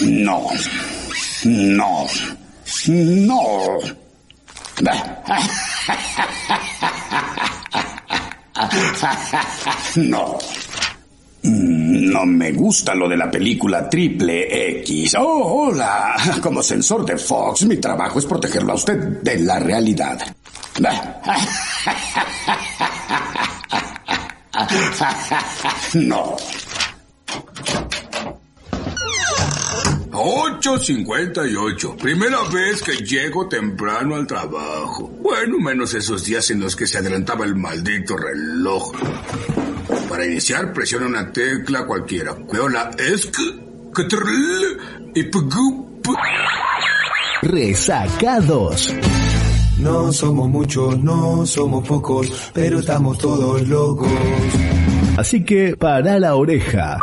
No. No. No. No. No me gusta lo de la película Triple X. Oh, hola. Como censor de Fox, mi trabajo es protegerlo a usted de la realidad. No. 8.58. Primera vez que llego temprano al trabajo. Bueno, menos esos días en los que se adelantaba el maldito reloj. Para iniciar, presiona una tecla cualquiera. Veo la ESC, y PGUP. Resacados. No somos muchos, no somos pocos, pero estamos todos locos. Así que para la oreja.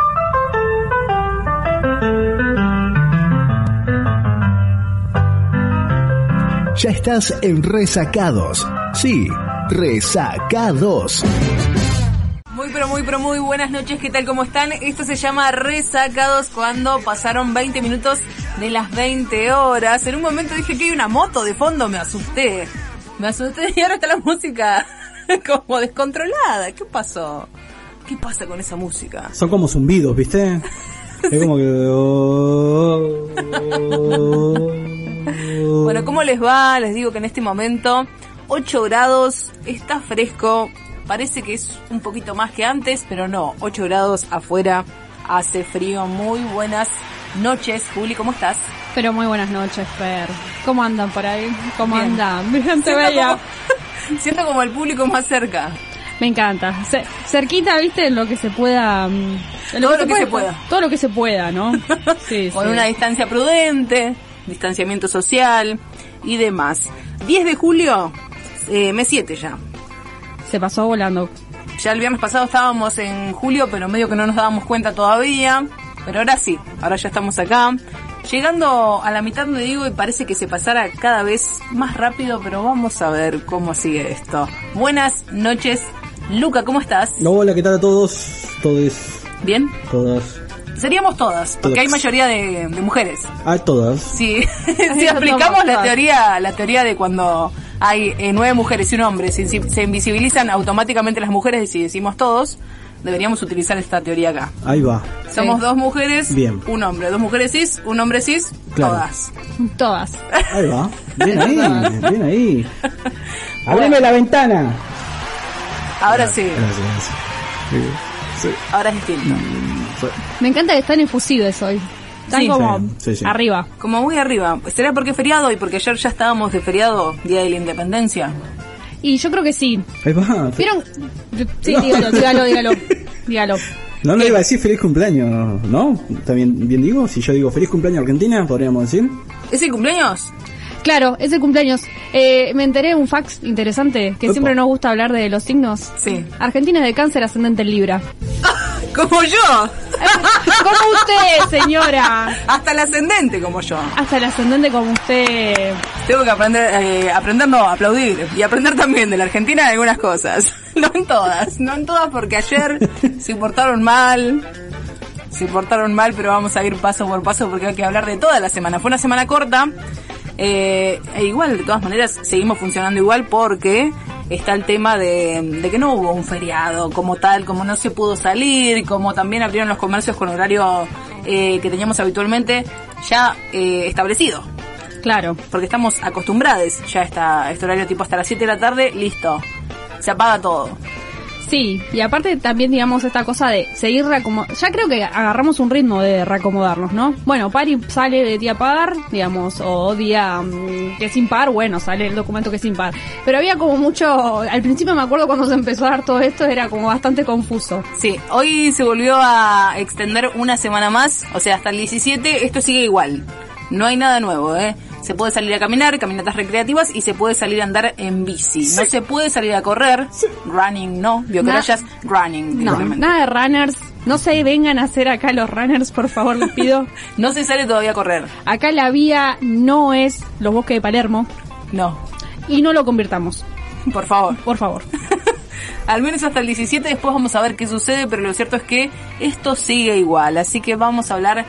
Ya estás en Resacados. Sí, Resacados. Muy pero muy pero muy buenas noches, ¿qué tal? ¿Cómo están? Esto se llama Resacados cuando pasaron 20 minutos de las 20 horas. En un momento dije que hay una moto de fondo, me asusté. Me asusté y ahora está la música como descontrolada. ¿Qué pasó? ¿Qué pasa con esa música? Son como zumbidos, ¿viste? Es como que... Bueno, ¿cómo les va? Les digo que en este momento 8 grados, está fresco, parece que es un poquito más que antes, pero no, 8 grados afuera, hace frío, muy buenas noches. Juli, ¿cómo estás? Pero muy buenas noches, Fer. ¿Cómo andan por ahí? ¿Cómo Bien. andan? Bien, te Siento veía. como, siento como el público más cerca. Me encanta. Ce- cerquita, viste, en lo que se pueda. mm, en Todo lo que se pueda. Todo lo que se pueda, ¿no? Sí, Con sí. una distancia prudente, distanciamiento social y demás. 10 de julio, eh, mes 7 ya. Se pasó volando. Ya el viernes pasado estábamos en julio, pero medio que no nos dábamos cuenta todavía. Pero ahora sí, ahora ya estamos acá. Llegando a la mitad me digo y parece que se pasara cada vez más rápido, pero vamos a ver cómo sigue esto. Buenas noches, Luca, ¿cómo estás? No, hola, ¿qué tal a todos? Todos, ¿Bien? todas. Seríamos todas, porque hay mayoría de, de mujeres. Ah, todas. Si, si somos la teoría, la teoría de cuando hay eh, nueve mujeres y un hombre, se, se invisibilizan automáticamente las mujeres y si decimos todos, deberíamos utilizar esta teoría acá. Ahí va. Somos dos mujeres, Bien. un hombre, dos mujeres cis, un hombre cis, Claro. todas. Todas. Ahí va. Bien ahí, bien ahí. Abrime la ventana. Ahora sí, Gracias. Sí, sí. ahora es distinto. Me encanta que están efusives hoy. Están Sí. como Sí, sí, sí. arriba. Como muy arriba, ¿será porque es feriado y porque ayer ya estábamos de feriado, Día de la Independencia? Y yo creo que sí. Ahí va. ¿Vieron? Sí, dígalo, dígalo, dígalo. Dígalo. No, no iba a decir feliz cumpleaños, ¿no? ¿También bien digo? Si yo digo feliz cumpleaños Argentina, podríamos decir. ¿Es el cumpleaños? Claro, es el cumpleaños. Eh, me enteré de un fax interesante, que siempre nos gusta hablar de los signos. Sí. Argentina es de cáncer ascendente en Libra. Como yo, Como usted, señora. hasta el ascendente como yo. Hasta el ascendente como usted. Tengo que aprender, eh, aprender no, aplaudir. Y aprender también de la Argentina en algunas cosas. No en todas, no en todas porque ayer se portaron mal. Se portaron mal, pero vamos a ir paso por paso porque hay que hablar de toda la semana. Fue una semana corta. Eh, e igual, de todas maneras, seguimos funcionando igual porque está el tema de, de que no hubo un feriado como tal, como no se pudo salir, como también abrieron los comercios con horario eh, que teníamos habitualmente ya eh, establecido Claro. porque estamos acostumbrados ya a esta, este horario tipo hasta las 7 de la tarde, listo, se apaga todo. Sí, y aparte también digamos esta cosa de seguir reacomodando. Ya creo que agarramos un ritmo de reacomodarnos, ¿no? Bueno, Pari sale de día par, digamos, o día mm, que es impar, bueno, sale el documento que es impar. Pero había como mucho, al principio me acuerdo cuando se empezó a dar todo esto, era como bastante confuso. Sí, hoy se volvió a extender una semana más, o sea, hasta el 17, esto sigue igual. No hay nada nuevo, ¿eh? Se puede salir a caminar, caminatas recreativas y se puede salir a andar en bici. No se puede salir a correr, running no, vio que running. No, nada de runners. No se vengan a hacer acá los runners, por favor, les pido. No se sale todavía a correr, Acá la vía no es los bosques de Palermo no, y no lo convirtamos, por favor. por favor. Al menos hasta el 17, después vamos a ver qué sucede, pero lo cierto es que esto sigue igual, así que vamos a hablar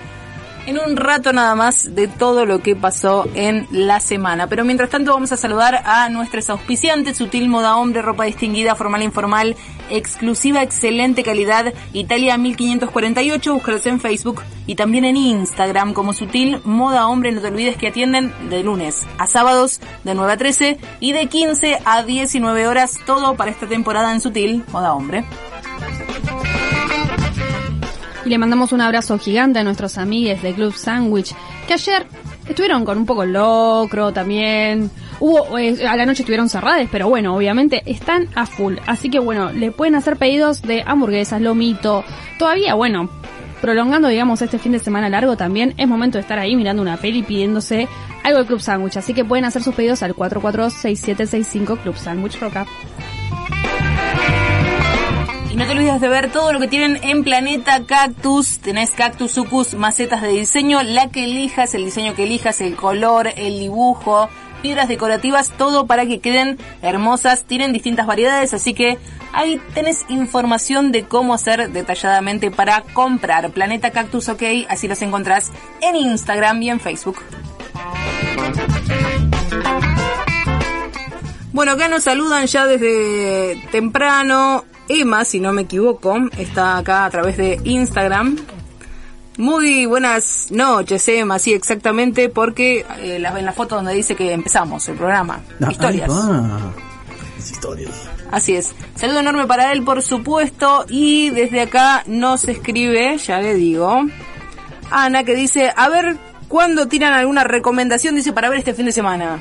en un rato nada más de todo lo que pasó en la semana. Pero mientras tanto vamos a saludar a nuestros auspiciantes, Sutil Moda Hombre, ropa distinguida, formal e informal, exclusiva, excelente calidad, Italia 1548, búscalos en Facebook y también en Instagram como Sutil Moda Hombre. No te olvides que atienden de lunes a sábados de 9 a 13 y de 15 a 19 horas, todo para esta temporada en Sutil Moda Hombre. Y le mandamos un abrazo gigante a nuestros amigues de Club Sandwich, que ayer estuvieron con un poco locro también. Hubo, eh, a la noche estuvieron cerradas, pero bueno, obviamente están a full. Así que bueno, le pueden hacer pedidos de hamburguesas, lomito. Todavía, bueno, prolongando, digamos, este fin de semana largo también, es momento de estar ahí mirando una peli pidiéndose algo de Club Sandwich. Así que pueden hacer sus pedidos al 446765 Club Sandwich Roca. Y no te olvides de ver todo lo que tienen en Planeta Cactus. Tenés cactus, sucus, macetas de diseño, la que elijas, el diseño que elijas, el color, el dibujo, piedras decorativas, todo para que queden hermosas. Tienen distintas variedades, así que ahí tenés información de cómo hacer detalladamente para comprar. Planeta Cactus OK, así los encontrás en Instagram y en Facebook. Bueno, acá nos saludan ya desde temprano. Emma, si no me equivoco, está acá a través de Instagram. Muy buenas noches, Emma, sí, exactamente, porque eh, la- en la foto donde dice que empezamos el programa. Ah, Historias. historias. Así es. Saludo enorme para él, por supuesto. Y desde acá nos escribe, ya le digo, Ana, que dice, a ver, ¿cuándo tiran alguna recomendación? Dice, para ver este fin de semana.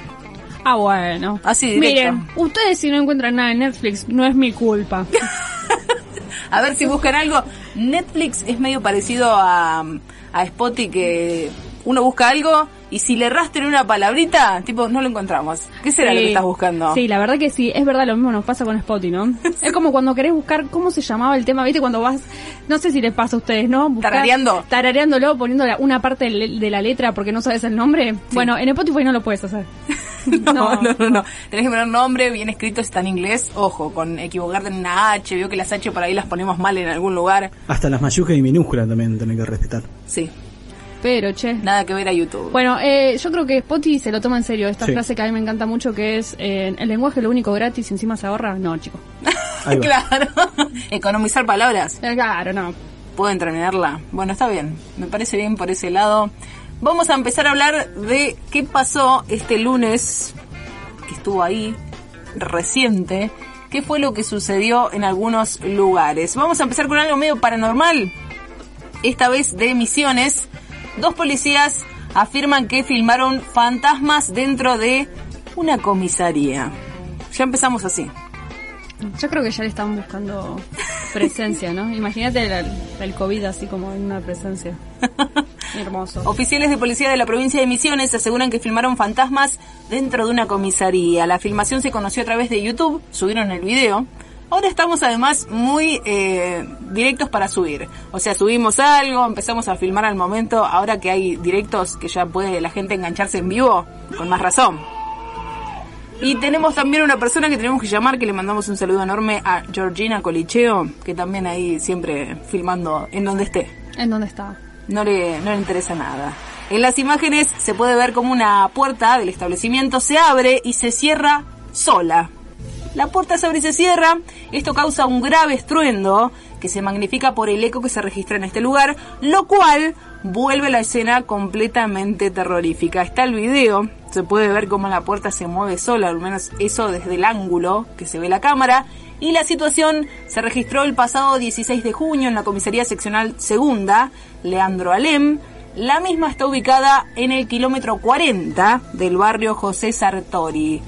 Ah, bueno. Así, directo. Miren, ustedes si no encuentran nada en Netflix, no es mi culpa. A ver si buscan algo. Netflix es medio parecido a, a Spotify que uno busca algo y si le rastren una palabrita, tipo, no lo encontramos. ¿Qué será lo que estás buscando? Sí, la verdad que sí, es verdad lo mismo nos pasa con Spotify, ¿no? Es como cuando querés buscar cómo se llamaba el tema, ¿viste? Cuando vas, no sé si les pasa a ustedes, ¿no? Buscar- Tarareando. Tarareándolo, poniendo la- una parte de de la letra porque no sabes el nombre. Bueno, en Spotify no lo puedes hacer. No, no, no, no. Tenés que poner nombre bien escrito, está en inglés. Ojo, con equivocarte en una H. Veo que las H por ahí las ponemos mal en algún lugar. Hasta las mayúsculas y minúsculas también tenés que respetar. Sí, Pero, che. nada que ver a YouTube. Bueno, eh, yo creo que Spotify se lo toma en serio. Esta Sí. frase que a mí me encanta mucho que es, eh, el lenguaje es lo único gratis y encima se ahorra. No, chico. Ahí va. claro. Economizar palabras. Eh, Claro, no. pueden terminarla. Bueno, está bien, me parece bien por ese lado. Vamos a empezar a hablar de qué pasó este lunes, que estuvo ahí, reciente, qué fue lo que sucedió en algunos lugares. Vamos a empezar con algo medio paranormal, esta vez de Misiones. Dos policías afirman que filmaron fantasmas dentro de una comisaría. Ya empezamos así. Yo creo que ya le están buscando presencia, ¿no? Imagínate el, el COVID así como en una presencia. Hermoso. Oficiales de policía de la provincia de Misiones aseguran que filmaron fantasmas dentro de una comisaría. La filmación se conoció a través de YouTube, subieron el video. Ahora estamos además muy eh, directos para subir. O sea, subimos algo, empezamos a filmar al momento. Ahora que hay directos que ya puede la gente engancharse en vivo, con más razón. Y tenemos también una persona que tenemos que llamar, que le mandamos un saludo enorme a Georgina Colicheo, que también ahí siempre filmando en donde esté ¿En dónde está? no le, no le interesa nada. En las imágenes se puede ver como una puerta del establecimiento se abre y se cierra sola. La puerta se abre y se cierra. Esto causa un grave estruendo que se magnifica por el eco que se registra en este lugar, lo cual vuelve la escena completamente terrorífica. Está el video, se puede ver cómo la puerta se mueve sola, al menos eso desde el ángulo que se ve la cámara. Y la situación se registró el pasado 16 de junio en la comisaría seccional segunda, Leandro Alem. La misma está ubicada en el kilómetro 40 del barrio José Sartori.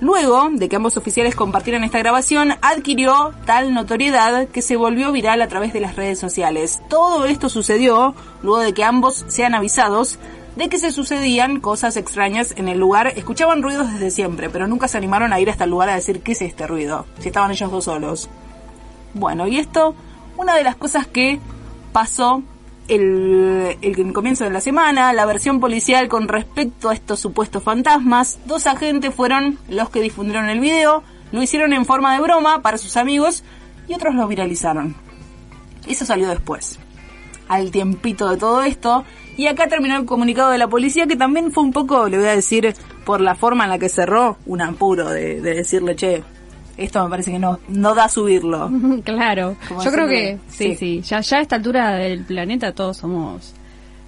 Luego de que ambos oficiales compartieran esta grabación, adquirió tal notoriedad que se volvió viral a través de las redes sociales. Todo esto sucedió luego de que ambos sean avisados de que se sucedían cosas extrañas en el lugar. Escuchaban ruidos desde siempre, pero nunca se animaron a ir hasta el lugar a decir qué es este ruido, si estaban ellos dos solos. Bueno, y esto, una de las cosas que pasó el, comienzo de la semana, la versión policial con respecto a estos supuestos fantasmas, dos agentes fueron los que difundieron el video, lo hicieron en forma de broma para sus amigos y otros lo viralizaron. Eso salió después. Al tiempito de todo esto, Y acá terminó el comunicado de la policía, que también fue un poco, le voy a decir, por la forma en la que cerró, un apuro de decirle, che, esto me parece que no, no da subirlo. claro. Como Yo creo que sí, sí. sí. Ya, ya a esta altura del planeta todos somos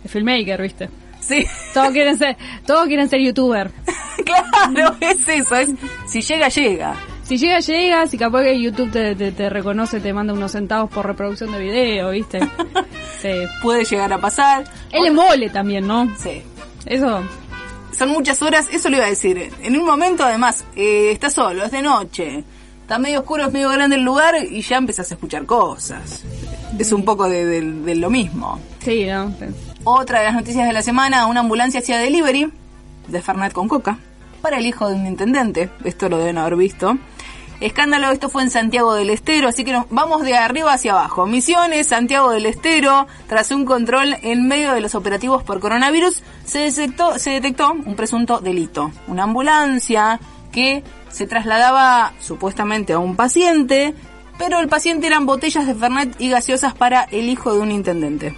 filmmaker, ¿viste? Sí, Todos quieren ser, todos quieren ser youtuber. claro, es eso, es, si llega, llega. Si llega, llega, si capaz que YouTube te, te, te reconoce, te manda unos centavos por reproducción de video, ¿viste? Sí. Puede llegar a pasar. El embole también, ¿no? Sí. Eso, Son muchas horas, eso le iba a decir. En un momento, además, eh, está solo, es de noche. Está medio oscuro, es medio grande el lugar y ya empezás a escuchar cosas. Es un poco de, de- de lo mismo. sí, ¿no? Otra de las noticias de la semana, una ambulancia hacía delivery de Fernet con coca para el hijo de un intendente. Esto lo deben haber visto. Escándalo, esto fue en Santiago del Estero, así que nos vamos de arriba hacia abajo. Misiones, Santiago del Estero, tras un control en medio de los operativos por coronavirus, se detectó, se detectó un presunto delito. Una ambulancia que se trasladaba supuestamente a un paciente, pero el paciente eran botellas de Fernet y gaseosas para el hijo de un intendente.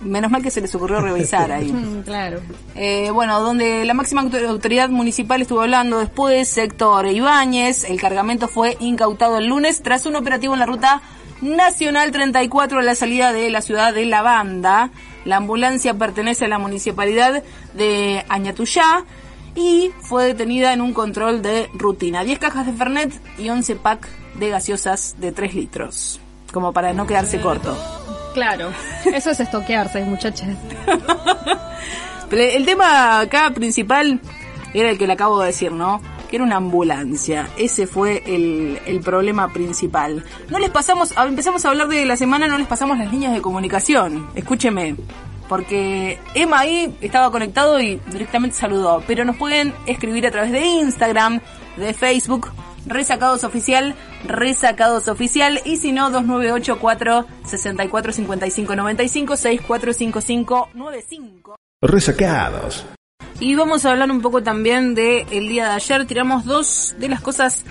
Menos mal que se les ocurrió revisar ahí. Mm, Claro. Eh, bueno, donde la máxima autor- autoridad municipal estuvo hablando después, sector Ibáñez, el cargamento fue incautado el lunes tras un operativo en la ruta Nacional 34 a la salida de la ciudad de La Banda. La ambulancia pertenece a la municipalidad de Añatuyá y fue detenida en un control de rutina. 10 cajas de Fernet y 11 pack de gaseosas de 3 litros, como para no quedarse corto. Claro. Eso es estoquearse, muchachas. Pero el tema acá principal era el que le acabo de decir, ¿no? Que era una ambulancia. Ese fue el, el problema principal. No les pasamos, empezamos a hablar de la semana, no les pasamos las líneas de comunicación. Escúcheme. Porque Emma ahí estaba conectado y directamente saludó. Pero nos pueden escribir a través de Instagram, de Facebook, Resacados Oficial, Resacados Oficial. Y si no, 2984 6455 95 6455 95. Resacados. Y vamos a hablar un poco también de el día de ayer. Tiramos dos de las cosas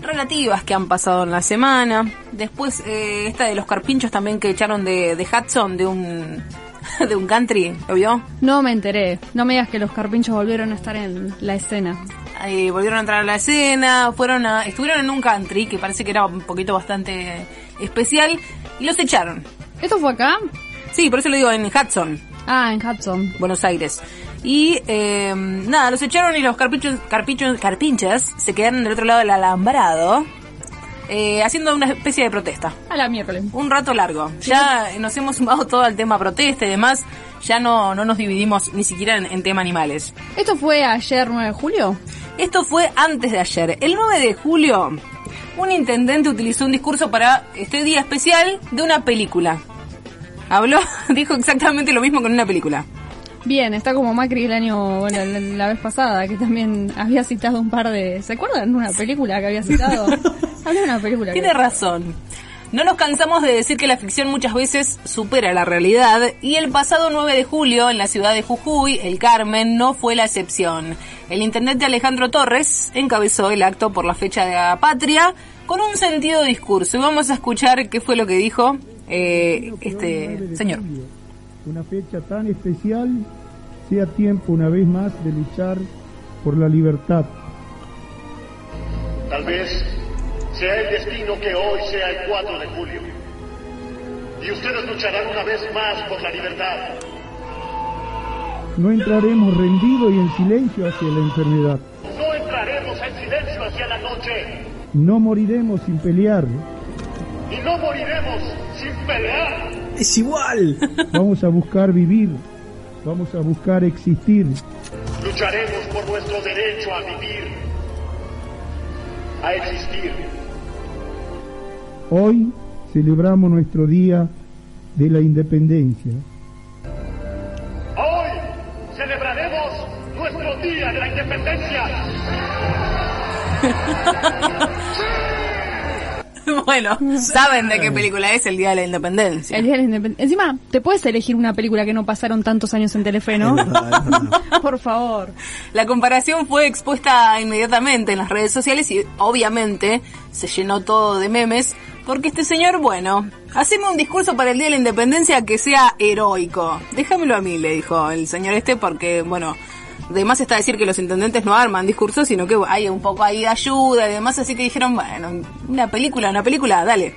relativas que han pasado en la semana. Después, eh, esta de los carpinchos también que echaron de, de Hudson, de un, de un country, ¿lo vio? No me enteré. No me digas que los carpinchos volvieron a estar en la escena. Eh, volvieron a entrar a la escena, fueron a, estuvieron en un country que parece que era un poquito bastante especial y los echaron. ¿Esto fue acá? Sí, por eso lo digo en Hudson. Ah, en Hudson. Buenos Aires. Y eh, nada, los echaron y los carpinchos, carpinchos, carpinchas se quedaron del otro lado del alambrado eh, haciendo una especie de protesta. A la miércoles. Un rato largo. Ya nos hemos sumado todo al tema protesta y demás. Ya no, no nos dividimos ni siquiera en, en tema animales. ¿Esto fue ayer 9 de julio? Esto fue antes de ayer. El 9 de julio, un intendente utilizó un discurso para este día especial de una película. Habló, dijo exactamente lo mismo con una película. Bien, está como Macri el año, bueno, la, la vez pasada, que también había citado un par de... ¿Se acuerdan de una película que había citado? Había una película. que- Tiene razón. No nos cansamos de decir que la ficción muchas veces supera la realidad y el pasado 9 de julio en la ciudad de Jujuy, el Carmen, no fue la excepción. El intendente Alejandro Torres encabezó el acto por la fecha de la patria con un sentido discurso y vamos a escuchar qué fue lo que dijo eh, este señor. Una fecha tan especial sea tiempo una vez más de luchar por la libertad. Tal vez sea el destino que hoy sea el 4 de julio. Y ustedes lucharán una vez más por la libertad. No entraremos rendidos y en silencio hacia la enfermedad. No entraremos en silencio hacia la noche. No moriremos sin pelear. Y no moriremos sin pelear. Es igual. Vamos a buscar vivir. Vamos a buscar existir. Lucharemos por nuestro derecho a vivir. A existir. Hoy celebramos nuestro Día de la Independencia. Hoy celebraremos nuestro Día de la Independencia. bueno, saben de qué película es el Día de la Independencia. El Día de la Independencia. Encima, te puedes elegir una película que no pasaron tantos años en Telefe, ¿no? Por favor. La comparación fue expuesta inmediatamente en las redes sociales y obviamente se llenó todo de memes Porque este señor, bueno, haceme un discurso para el Día de la Independencia que sea heroico. Déjamelo a mí, le dijo el señor este, porque, bueno, además está decir que los intendentes no arman discursos, sino que hay un poco ahí de ayuda y demás, así que dijeron, bueno, una película, una película, dale.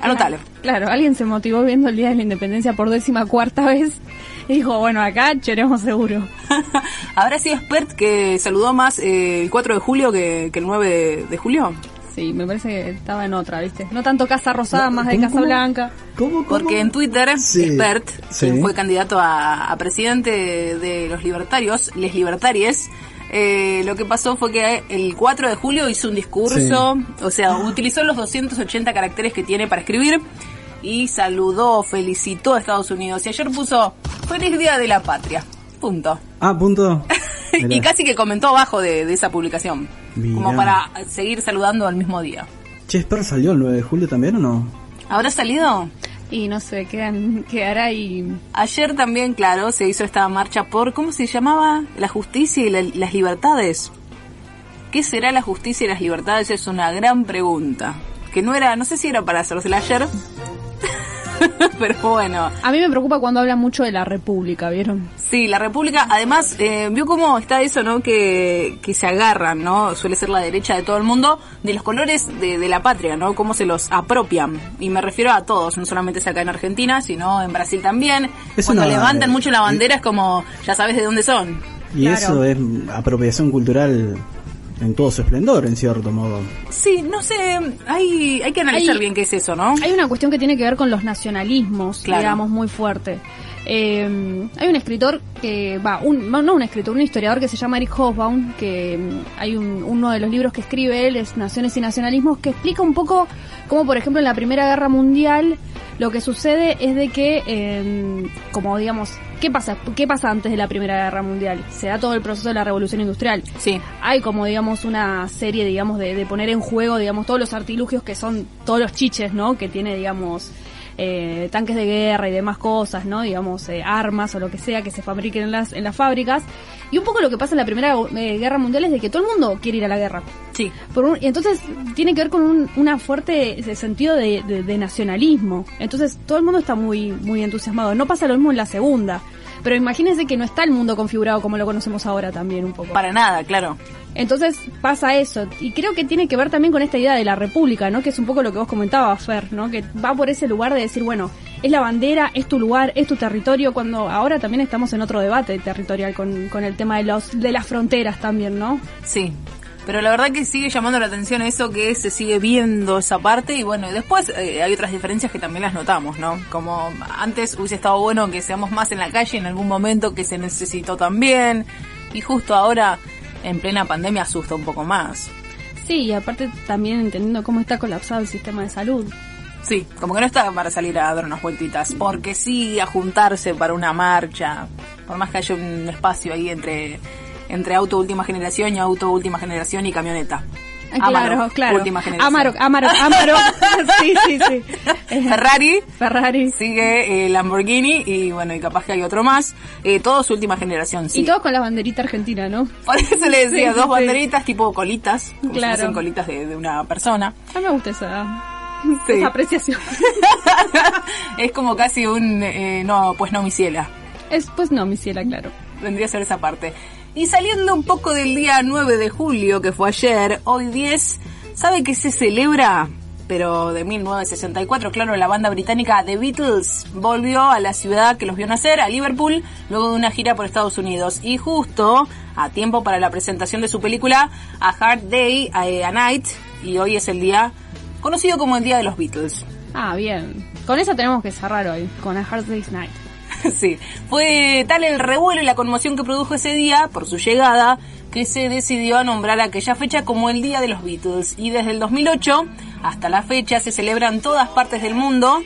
Anótalo. Claro, alguien se motivó viendo el Día de la Independencia por décima cuarta vez y dijo, bueno, acá choremos seguro. ¿Habrá sido Spert que saludó más eh, el 4 de julio que, que el 9 de, de julio? Sí, me parece que estaba en otra, ¿viste? No tanto Casa Rosada, más de ¿cómo, Casa cómo? Blanca. ¿Cómo, cómo? Porque en Twitter, Sí, quien fue candidato a, a presidente de, de los libertarios, les libertaries, eh, lo que pasó fue que el 4 de julio hizo un discurso, o sea, utilizó los 280 caracteres que tiene para escribir y saludó, felicitó a Estados Unidos. Y ayer puso, feliz día de la patria. Punto. Ah, punto. y casi que comentó abajo de, de esa publicación. Como para seguir saludando al mismo día. Che, ¿Spert salió el 9 de julio también o no? ¿Habrá salido? Y no sé, quedan, quedará ahí. Ayer también, claro, se hizo esta marcha por, ¿cómo se llamaba? La justicia y la- las libertades. ¿Qué será la justicia y las libertades? Es una gran pregunta. Que no era, no sé si era para hacérsela ayer. Pero bueno, A mí me preocupa cuando hablan mucho de la República, ¿vieron? sí, la República, además, eh, vio cómo está eso, ¿no? Que, que se agarran, ¿no? Suele ser la derecha de todo el mundo, de los colores de, de la patria, ¿no? Cómo se los apropian. Y me refiero a todos, no solamente es acá en Argentina, sino en Brasil también. Es Cuando una- levantan mucho la bandera es como, ya sabes de dónde son. Y Claro. eso es apropiación cultural en todo su esplendor, en cierto modo. Sí, no sé, hay, hay que analizar Hay- bien qué es eso, ¿no? Hay una cuestión que tiene que ver con los nacionalismos, Claro. digamos, muy fuerte. Eh, hay un escritor que, va, un, no un escritor, un historiador que se llama Eric Hobsbawm, que mm, hay un- uno de los libros que escribe él, es Naciones y Nacionalismos, que explica un poco cómo, por ejemplo, en la Primera Guerra Mundial lo que sucede es de que, eh, como digamos, ¿qué pasa? ¿Qué pasa antes de la Primera Guerra Mundial? Se da todo el proceso de la Revolución Industrial. Sí, Hay como, digamos, una serie, digamos, de, de poner en juego, digamos, todos los artilugios que son todos los chiches, ¿no? Que tiene, digamos, eh, tanques de guerra y demás cosas, ¿no? Digamos, eh, armas o lo que sea que se fabriquen en las, en las fábricas. Y un poco lo que pasa en la Primera eh, Guerra Mundial es de que todo el mundo quiere ir a la guerra. sí. Por un- y entonces tiene que ver con un una fuerte ese sentido de, de- de nacionalismo. Entonces todo el mundo está muy, muy entusiasmado. No pasa lo mismo en la segunda. Pero imagínense que no está el mundo configurado como lo conocemos ahora también un poco. Para nada, claro. Entonces pasa eso. Y creo que tiene que ver también con esta idea de la república, ¿no? Que es un poco lo que vos comentabas, Fer, ¿no? Que va por ese lugar de decir, bueno, es la bandera, es tu lugar, es tu territorio, cuando ahora también estamos en otro debate territorial con, con el tema de, los, de las fronteras también, ¿no? Sí. Pero la verdad que sigue llamando la atención eso que se sigue viendo esa parte y bueno, después eh, hay otras diferencias que también las notamos, ¿no? Como antes hubiese estado bueno que seamos más en la calle en algún momento que se necesitó también y justo ahora en plena pandemia asusta un poco más. Sí, y aparte también entendiendo cómo está colapsado el sistema de salud. Sí, como que no está para salir a dar unas vueltitas, porque sí a juntarse para una marcha, por más que haya un espacio ahí entre entre auto última generación y auto última generación y camioneta. Claro, Amarok, claro. Última generación. Amarok, Amarok, Amarok. sí, sí, sí. Ferrari, Ferrari. sigue eh, Lamborghini y bueno, y capaz que hay otro más. Eh, todos última generación, sí. Y todos con la banderita argentina, ¿no? Por eso le decía, Sí, dos sí. banderitas tipo colitas, como Claro. si fuesen colitas de, de una persona. A mí me gusta esa, Sí. esa apreciación. es como casi un, eh, no, pues no, mi ciela. Es, pues no, mi ciela, claro. vendría a ser esa parte. Y saliendo un poco del día 9 de julio, que fue ayer, hoy 10, ¿sabe qué se celebra? Pero de 1964, claro, la banda británica The Beatles volvió a la ciudad que los vio nacer, a Liverpool, luego de una gira por Estados Unidos. Y justo a tiempo para la presentación de su película A Hard Day, a, a Night, y hoy es el día conocido como el Día de los Beatles. Ah, bien. Con eso tenemos que cerrar hoy, con A Hard Day's Night. Sí, fue tal el revuelo y la conmoción que produjo ese día por su llegada que se decidió a nombrar aquella fecha como el Día de los Beatles y desde el 2008 hasta la fecha se celebra en todas partes del mundo,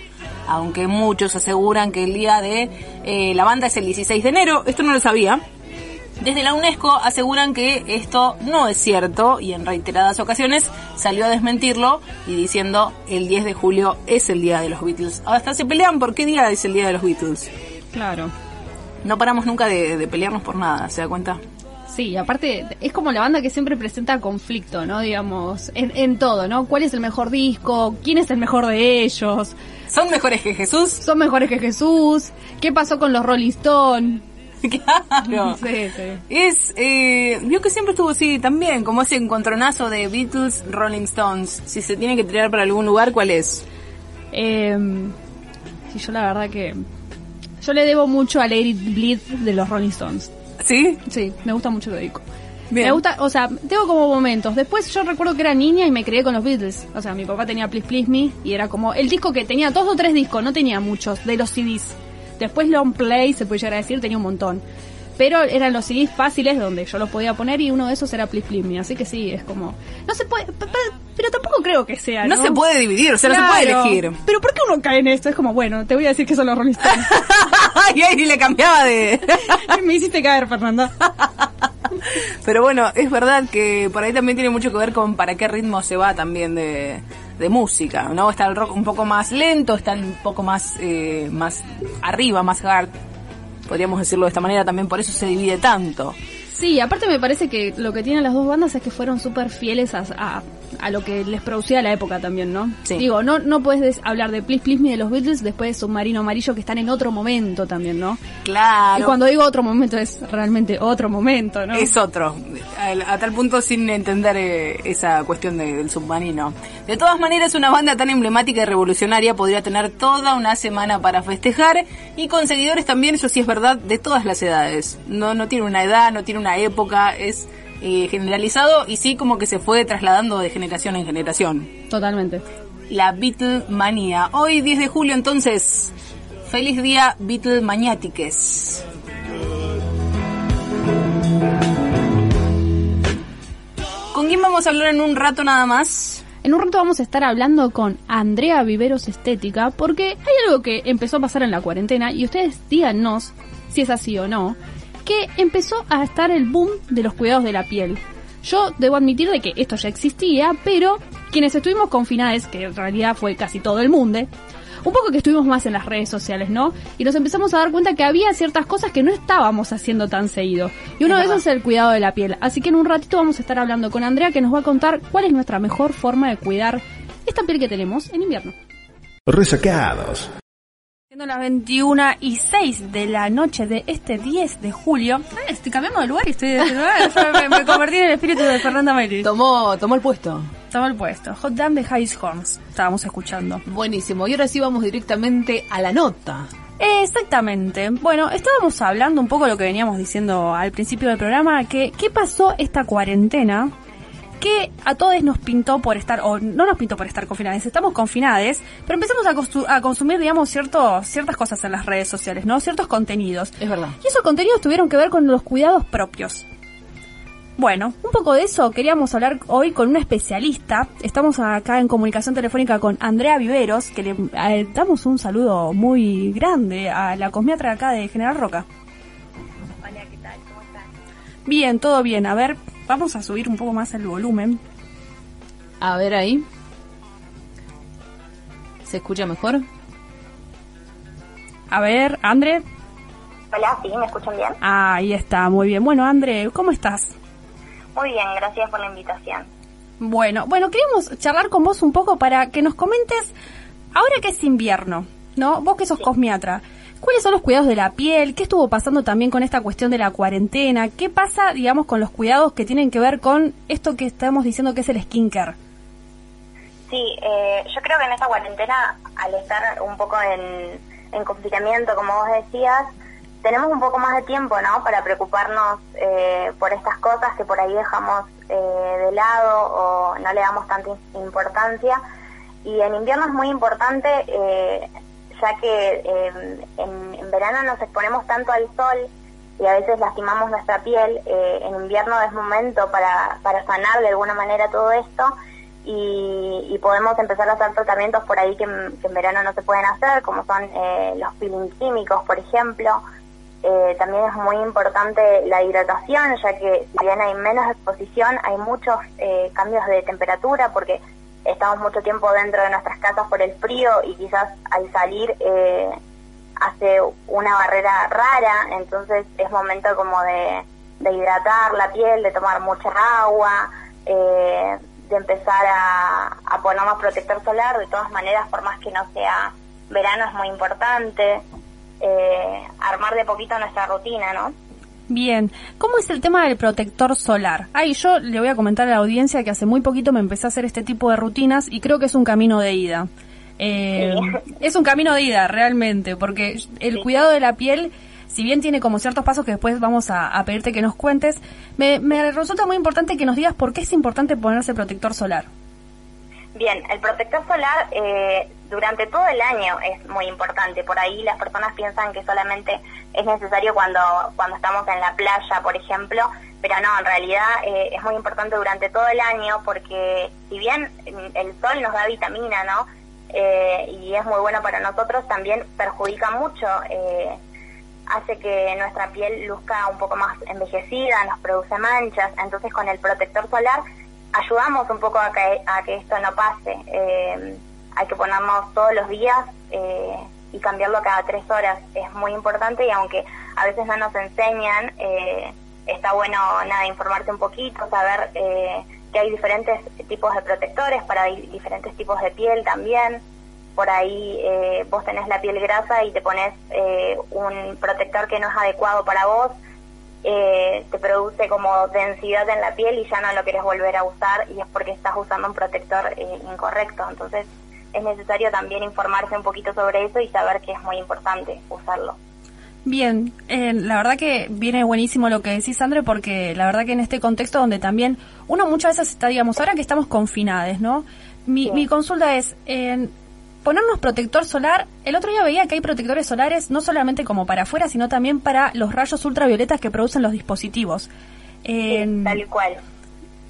aunque muchos aseguran que el día de eh, la banda es el 16 de enero, esto no lo sabía. Desde la UNESCO aseguran que esto no es cierto y en reiteradas ocasiones salió a desmentirlo y diciendo el 10 de julio es el día de los Beatles. Hasta se pelean por qué día es el día de los Beatles. Claro. No paramos nunca de, de pelearnos por nada, ¿se da cuenta? Sí, aparte es como la banda que siempre presenta conflicto, ¿no? Digamos, en, en todo, ¿no? ¿Cuál es el mejor disco? ¿Quién es el mejor de ellos? ¿Son mejores que Jesús? ¿Son mejores que Jesús? ¿Qué pasó con los Rolling Stone? claro. Sí, sí. Es, eh, vio que siempre estuvo así también, como ese encontronazo de Beatles, Rolling Stones. Si se tiene que tirar para algún lugar, ¿cuál es? Eh, sí, yo la verdad que... Yo le debo mucho a Lady Bleed de los Rolling Stones. ¿Sí? Sí, me gusta mucho el disco. Bien. Me gusta, o sea, tengo como momentos. Después yo recuerdo que era niña y me crié con los Beatles. O sea, mi papá tenía Please Please Me y era como el disco que tenía dos o tres discos, no tenía muchos, de los CDs. Después Long Play, se puede llegar a decir, tenía un montón. Pero eran los CDs fáciles donde yo los podía poner y uno de esos era Please Please Me. Así que sí, es como... No se puede... Pero tampoco creo que sea, No ¿no? se puede dividir, o sea, no se puede elegir. Pero ¿por qué uno cae en esto? Es como, bueno, te voy a decir que son los Rolling Stones. y ahí le cambiaba de... me hiciste caer, Fernanda. Pero bueno, es verdad que por ahí también tiene mucho que ver con para qué ritmo se va también de, de música, ¿no? Está el rock un poco más lento, está un poco más, eh, más arriba, más hard. Podríamos decirlo de esta manera también, por eso se divide tanto. Sí, aparte me parece que lo que tienen las dos bandas es que fueron súper fieles a, a, a lo que les producía la época también, ¿no? Sí. Digo, no, no puedes des- hablar de Please Please Me de los Beatles después de Submarino Amarillo que están en otro momento también, ¿no? Claro. Y cuando digo otro momento es realmente otro momento, ¿no? Es otro, a, a tal punto sin entender eh, esa cuestión de- del submarino. De todas maneras, una banda tan emblemática y revolucionaria podría tener toda una semana para festejar y con seguidores también, eso sí es verdad, de todas las edades. No, no tiene una edad, no tiene una época, es eh, generalizado y sí como que se fue trasladando de generación en generación. Totalmente. La Beatlemanía. Hoy 10 de julio entonces, feliz día Beatlemaniatiques. ¿Con quién vamos a hablar en un rato nada más? En un rato vamos a estar hablando con Andrea Viveros Estética porque hay algo que empezó a pasar en la cuarentena y ustedes díganos si es así o no, que empezó a estar el boom de los cuidados de la piel. Yo debo admitir de que esto ya existía, pero quienes estuvimos confinados, que en realidad fue casi todo el mundo, un poco que estuvimos más en las redes sociales, ¿no? Y nos empezamos a dar cuenta que había ciertas cosas que no estábamos haciendo tan seguido. Y uno de esos es el cuidado de la piel. Así que en un ratito vamos a estar hablando con Andrea que nos va a contar cuál es nuestra mejor forma de cuidar esta piel que tenemos en invierno. Resacados. Siendo las 21 y 6 de la noche de este 10 de julio. Ah, estoy cambiando de lugar y estoy de me, me convertí en el espíritu de Fernanda Meli. Tomó, tomó el puesto. Estaba el puesto. Hot Damn de High Horns. Estábamos escuchando. Buenísimo. Y ahora sí vamos directamente a la nota. Exactamente. Bueno, estábamos hablando un poco de lo que veníamos diciendo al principio del programa, que qué pasó esta cuarentena que a todos nos pintó por estar, o no nos pintó por estar confinados, estamos confinados, pero empezamos a, consumir, digamos, ciertos, ciertas cosas en las redes sociales, ¿no? Ciertos contenidos. Es verdad. Y esos contenidos tuvieron que ver con los cuidados propios. Bueno, un poco de eso queríamos hablar hoy con una especialista. Estamos acá en comunicación telefónica con Andrea Viveros, que le eh, damos un saludo muy grande a la cosmiatra de acá de General Roca. Hola, ¿qué tal? ¿Cómo están? Bien, todo bien. A ver, vamos a subir un poco más el volumen. A ver ahí. ¿Se escucha mejor? A ver, Andre. Hola, ¿sí? ¿Me escuchan bien? Ah, ahí está, muy bien. Bueno, Andre, ¿cómo estás? Muy bien, gracias por la invitación. Bueno, bueno, queríamos charlar con vos un poco para que nos comentes, ahora que es invierno, ¿no? Vos que sos cosmiatra, ¿cuáles son los cuidados de la piel? ¿Qué estuvo pasando también con esta cuestión de la cuarentena? ¿Qué pasa, digamos, con los cuidados que tienen que ver con esto que estamos diciendo que es el skincare? Sí, eh, yo creo que en esta cuarentena, al estar un poco en, en confinamiento, como vos decías, tenemos un poco más de tiempo, ¿no? Para preocuparnos eh, por estas cosas que por ahí dejamos eh, de lado o no le damos tanta im- importancia. Y en invierno es muy importante, eh, ya que eh, en, verano nos exponemos tanto al sol y a veces lastimamos nuestra piel. eh, en invierno es momento para, para sanar de alguna manera todo esto y, podemos empezar a hacer tratamientos por ahí que, en- verano no se pueden hacer, como son eh, los peeling químicos, por ejemplo. Eh, también es muy importante la hidratación, ya que si bien hay menos exposición, hay muchos cambios de temperatura porque estamos mucho tiempo dentro de nuestras casas por el frío y quizás al salir eh, hace una barrera rara, entonces es momento como de, de hidratar la piel, de tomar mucha agua, eh, de empezar a, a ponernos protector solar, de todas maneras, por más que no sea verano, es muy importante. Eh, armar de poquito nuestra rutina, ¿no? Bien, ¿cómo es el tema del protector solar? Ay, yo le voy a comentar a la audiencia que hace muy poquito me empecé a hacer este tipo de rutinas y creo que es un camino de ida. Eh, Es un camino de ida, realmente, porque el cuidado de la piel, si bien tiene como ciertos pasos que después vamos a, a pedirte que nos cuentes, me, me resulta muy importante que nos digas por qué es importante ponerse protector solar. Bien, el protector solar eh, durante todo el año es muy importante. Por ahí las personas piensan que solamente es necesario cuando, cuando estamos en la playa, por ejemplo, pero no, en realidad eh, es muy importante durante todo el año porque si bien el sol nos da vitamina, ¿no? Eh, y es muy bueno para nosotros, también perjudica mucho, eh, hace que nuestra piel luzca un poco más envejecida, nos produce manchas, entonces con el protector solar ayudamos un poco a que, a que esto no pase. Eh, hay que ponernos todos los días eh, y cambiarlo cada tres horas. Es muy importante y aunque a veces no nos enseñan, eh, está bueno nada informarse un poquito, saber eh, que hay diferentes tipos de protectores para di- diferentes tipos de piel también. Por ahí eh, vos tenés la piel grasa y te pones eh, un protector que no es adecuado para vos, eh, te produce como densidad en la piel y ya no lo querés volver a usar y es porque estás usando un protector eh, incorrecto. Entonces es necesario también informarse un poquito sobre eso y saber que es muy importante usarlo. Bien, eh, la verdad que viene buenísimo lo que decís, Andre, porque la verdad que en este contexto donde también uno muchas veces está, digamos, ahora que estamos confinados, ¿no? Mi, mi consulta es, eh, ponernos protector solar, el otro día veía que hay protectores solares no solamente como para afuera, sino también para los rayos ultravioletas que producen los dispositivos. Eh, Tal cual.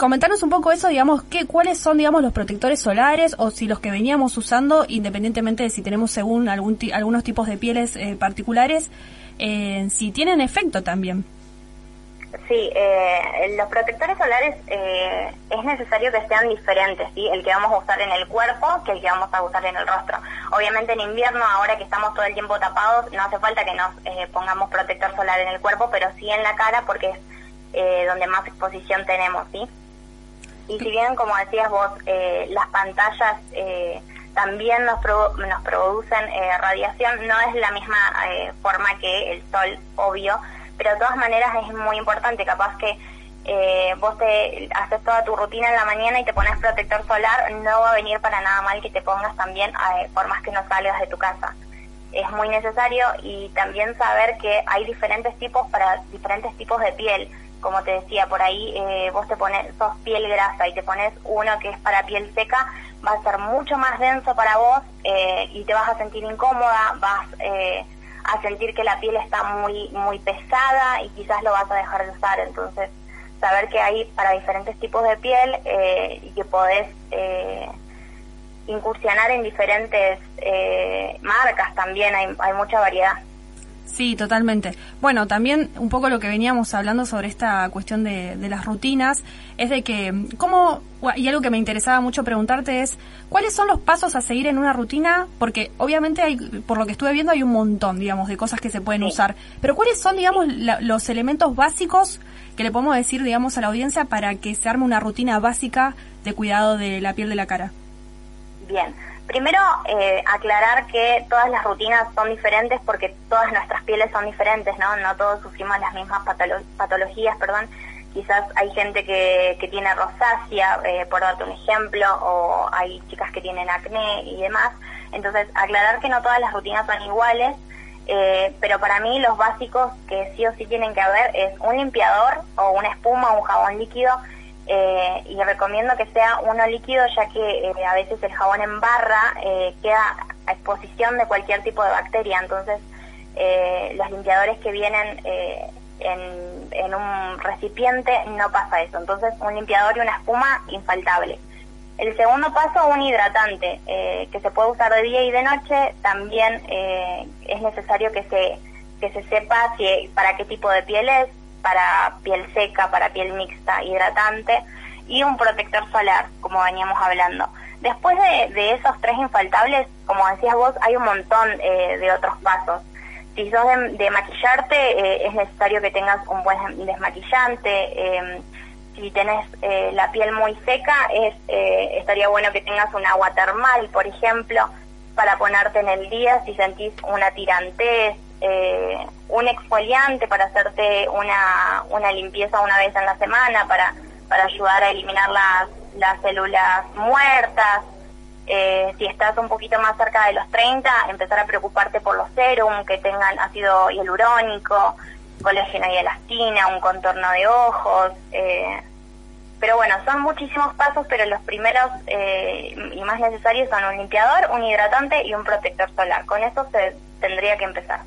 Comentanos un poco eso, digamos, qué, cuáles son, digamos, los protectores solares o si los que veníamos usando, independientemente de si tenemos según algún algunos tipos de pieles eh, particulares, eh, si tienen efecto también. Sí, eh, los protectores solares eh, es necesario que sean diferentes, ¿sí? El que vamos a usar en el cuerpo que el que vamos a usar en el rostro. Obviamente en invierno, ahora que estamos todo el tiempo tapados, no hace falta que nos eh, pongamos protector solar en el cuerpo, pero sí en la cara porque es eh, donde más exposición tenemos, ¿sí? Y si bien, como decías vos, eh, las pantallas eh, también nos, produ- nos producen eh, radiación, no es la misma forma que el sol, obvio, pero de todas maneras es muy importante, capaz que vos te haces toda tu rutina en la mañana y te pones protector solar, no va a venir para nada mal que te pongas también, por más que no salgas de tu casa. Es muy necesario y también saber que hay diferentes tipos para diferentes tipos de piel. Como te decía, por ahí eh, vos te pones, sos piel grasa y te pones uno que es para piel seca, va a ser mucho más denso para vos eh, y te vas a sentir incómoda, vas eh, a sentir que la piel está muy muy pesada y quizás lo vas a dejar de usar. Entonces, saber que hay para diferentes tipos de piel eh, y que podés incursionar en diferentes marcas también, hay, hay mucha variedad. Sí, totalmente. Bueno, también un poco lo que veníamos hablando sobre esta cuestión de, de las rutinas es de que, ¿cómo? Y algo que me interesaba mucho preguntarte es, ¿cuáles son los pasos a seguir en una rutina? Porque obviamente hay, por lo que estuve viendo, hay un montón, digamos, de cosas que se pueden usar. Pero ¿cuáles son, digamos, la- los elementos básicos que le podemos decir, digamos, a la audiencia para que se arme una rutina básica de cuidado de la piel de la cara? Bien, primero eh, aclarar que todas las rutinas son diferentes porque todas nuestras pieles son diferentes, ¿no? No todos sufrimos las mismas patolo- patologías, perdón. Quizás hay gente que, que tiene rosácea, eh, por darte un ejemplo, o hay chicas que tienen acné y demás. Entonces, aclarar que no todas las rutinas son iguales, eh, pero para mí los básicos que sí o sí tienen que haber es un limpiador o una espuma, un jabón líquido, eh, y recomiendo que sea uno líquido ya que eh, a veces el jabón en barra eh, queda a exposición de cualquier tipo de bacteria, entonces los limpiadores que vienen en, en un recipiente no pasa eso, entonces un limpiador y una espuma infaltable. El segundo paso, un hidratante, que se puede usar de día y de noche, también es necesario que se, que se sepa si, para qué tipo de piel es, para piel seca, para piel mixta, hidratante, y un protector solar, como veníamos hablando. Después de, de esos tres infaltables, como decías vos, hay un montón eh, de otros pasos. si sos de, maquillarte, eh, es necesario que tengas un buen desmaquillante. eh, si tenés eh, la piel muy seca, es eh, estaría bueno que tengas un agua termal, por ejemplo, para ponerte en el día si sentís una tirantez, eh, un exfoliante para hacerte una, una limpieza una vez en la semana, para, para ayudar a eliminar las, las células muertas. Eh, si estás un poquito más cerca de los 30, empezar a preocuparte por los serum que tengan ácido hialurónico, colágeno y elastina, un contorno de ojos. Eh, pero bueno, son muchísimos pasos, pero los primeros eh, y más necesarios son un limpiador, un hidratante y un protector solar. Con eso se tendría que empezar.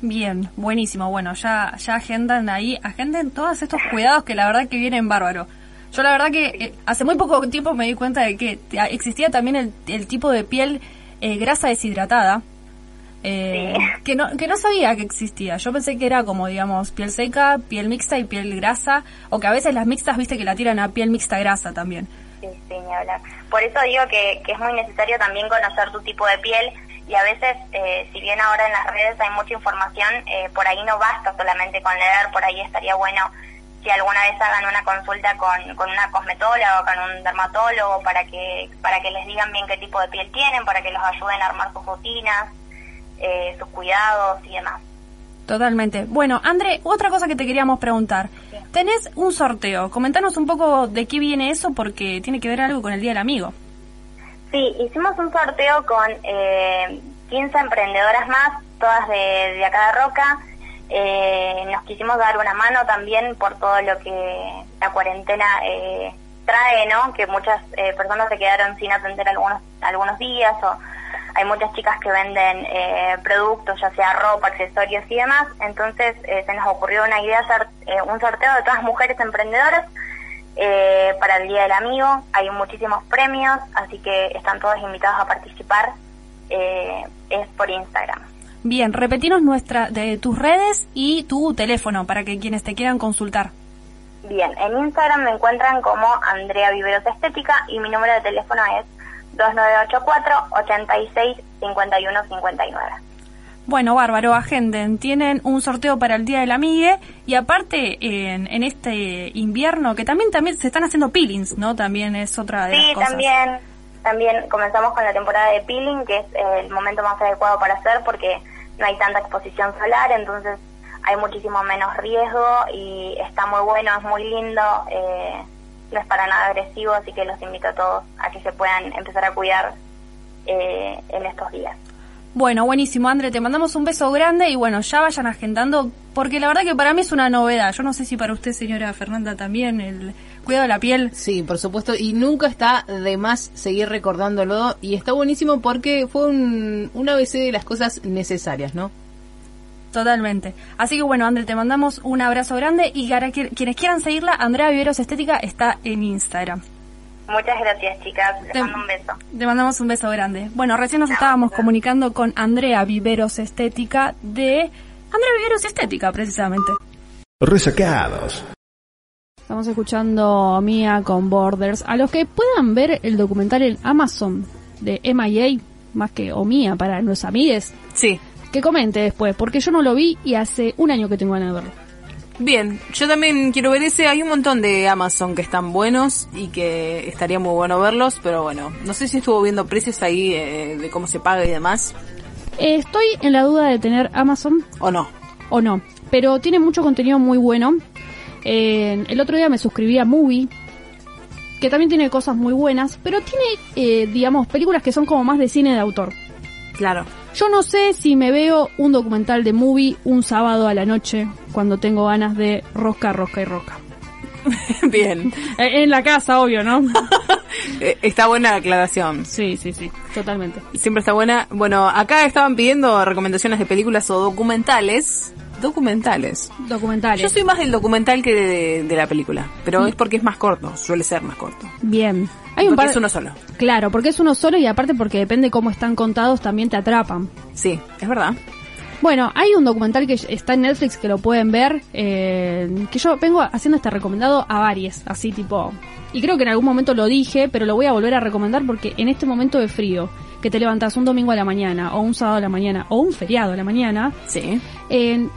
Bien, buenísimo. Bueno, ya, ya agendan ahí, agenden todos estos cuidados que la verdad que vienen bárbaro. Yo la verdad que eh, hace muy poco tiempo me di cuenta de que existía también el, el tipo de piel eh, grasa deshidratada, eh, que, no, que no sabía que existía. Yo pensé que era como, digamos, piel seca, piel mixta y piel grasa, o que a veces las mixtas, viste, que la tiran a piel mixta grasa también. Sí, sí, ni hablar. Por eso digo que, que es muy necesario también conocer tu tipo de piel y a veces, eh, si bien ahora en las redes hay mucha información, eh, por ahí no basta solamente con leer, por ahí estaría bueno si alguna vez hagan una consulta con, con una cosmetóloga o con un dermatólogo para que, para que les digan bien qué tipo de piel tienen, para que los ayuden a armar sus rutinas, eh, sus cuidados y demás. Totalmente. Bueno, André, otra cosa que te queríamos preguntar. Tenés un sorteo. Comentanos un poco de qué viene eso porque tiene que ver algo con el Día del Amigo. Sí, hicimos un sorteo con eh, 15 emprendedoras más, todas de, de acá de Roca. Eh, nos quisimos dar una mano también por todo lo que la cuarentena eh, trae, ¿no? Que muchas eh, personas se quedaron sin atender algunos algunos días o hay muchas chicas que venden eh, productos, ya sea ropa, accesorios y demás. Entonces se nos ocurrió una idea hacer un sorteo de todas mujeres emprendedoras eh, para el Día del Amigo. Hay muchísimos premios, así que están todos invitados a participar. Eh, es por Instagram. Bien, repetinos nuestra, de tus redes y tu teléfono para que quienes te quieran consultar. Bien, en Instagram me encuentran como Andrea Viveros Estética y mi número de teléfono es 2984 86 51 59. Bueno, bárbaro, agenden. Tienen un sorteo para el Día del Amigue y aparte en, en este invierno que también también se están haciendo peelings, ¿no? También es otra de Sí, las cosas. también, también comenzamos con la temporada de peeling, que es el momento más adecuado para hacer porque no hay tanta exposición solar, entonces hay muchísimo menos riesgo y está muy bueno, es muy lindo, eh, no es para nada agresivo, así que los invito a todos a que se puedan empezar a cuidar eh, en estos días. Bueno, buenísimo, André, te mandamos un beso grande y bueno, ya vayan agendando, porque la verdad que para mí es una novedad. Yo no sé si para usted, señora Fernanda, también el cuidado de la piel. Sí, por supuesto, y nunca está de más seguir recordándolo, y está buenísimo porque fue un, un ABC de las cosas necesarias, ¿no? Totalmente. Así que bueno, André, te mandamos un abrazo grande y para quienes quieran seguirla, Andrea Viveros Estética está en Instagram. Muchas gracias, chicas. Les Te- mando un beso. Te mandamos un beso grande. Bueno, recién nos estábamos comunicando con Andrea Viveros Estética de... Andrea Viveros Estética, precisamente. Resacados. Estamos escuchando Mía con Borders. A los que puedan ver el documental en Amazon de MIA, más que o Mía para los amigues. Sí. Que comente después, porque yo no lo vi y hace un año que tengo ganas de verlo. Bien, yo también quiero ver ese. Hay un montón de Amazon que están buenos y que estaría muy bueno verlos, pero bueno, no sé si estuvo viendo precios ahí eh, de cómo se paga y demás. Eh, estoy en la duda de tener Amazon. ¿O no? O no. Pero tiene mucho contenido muy bueno. Eh, el otro día me suscribí a Movie. Que también tiene cosas muy buenas. Pero tiene, eh, digamos, películas que son como más de cine de autor. Claro. Yo no sé si me veo un documental de Movie un sábado a la noche. Cuando tengo ganas de rosca, rosca y rosca. Bien. En la casa, obvio, ¿no? Eh, está buena la aclaración. Sí, sí, sí, totalmente. Siempre está buena. Bueno, acá estaban pidiendo recomendaciones de películas o documentales. Documentales. Documentales. Yo soy más del documental que de, de la película, pero es porque es más corto, suele ser más corto. Bien. Hay un Porque par es uno solo. Claro, porque es uno solo y aparte porque depende cómo están contados también te atrapan. Sí, es verdad. Bueno, hay un documental que está en Netflix que lo pueden ver, eh, que yo vengo haciendo este recomendado a varios, así tipo... Y creo que en algún momento lo dije, pero lo voy a volver a recomendar porque en este momento de frío, que te levantas un domingo a la mañana, o un sábado a la mañana, o un feriado a la mañana, Sí. en-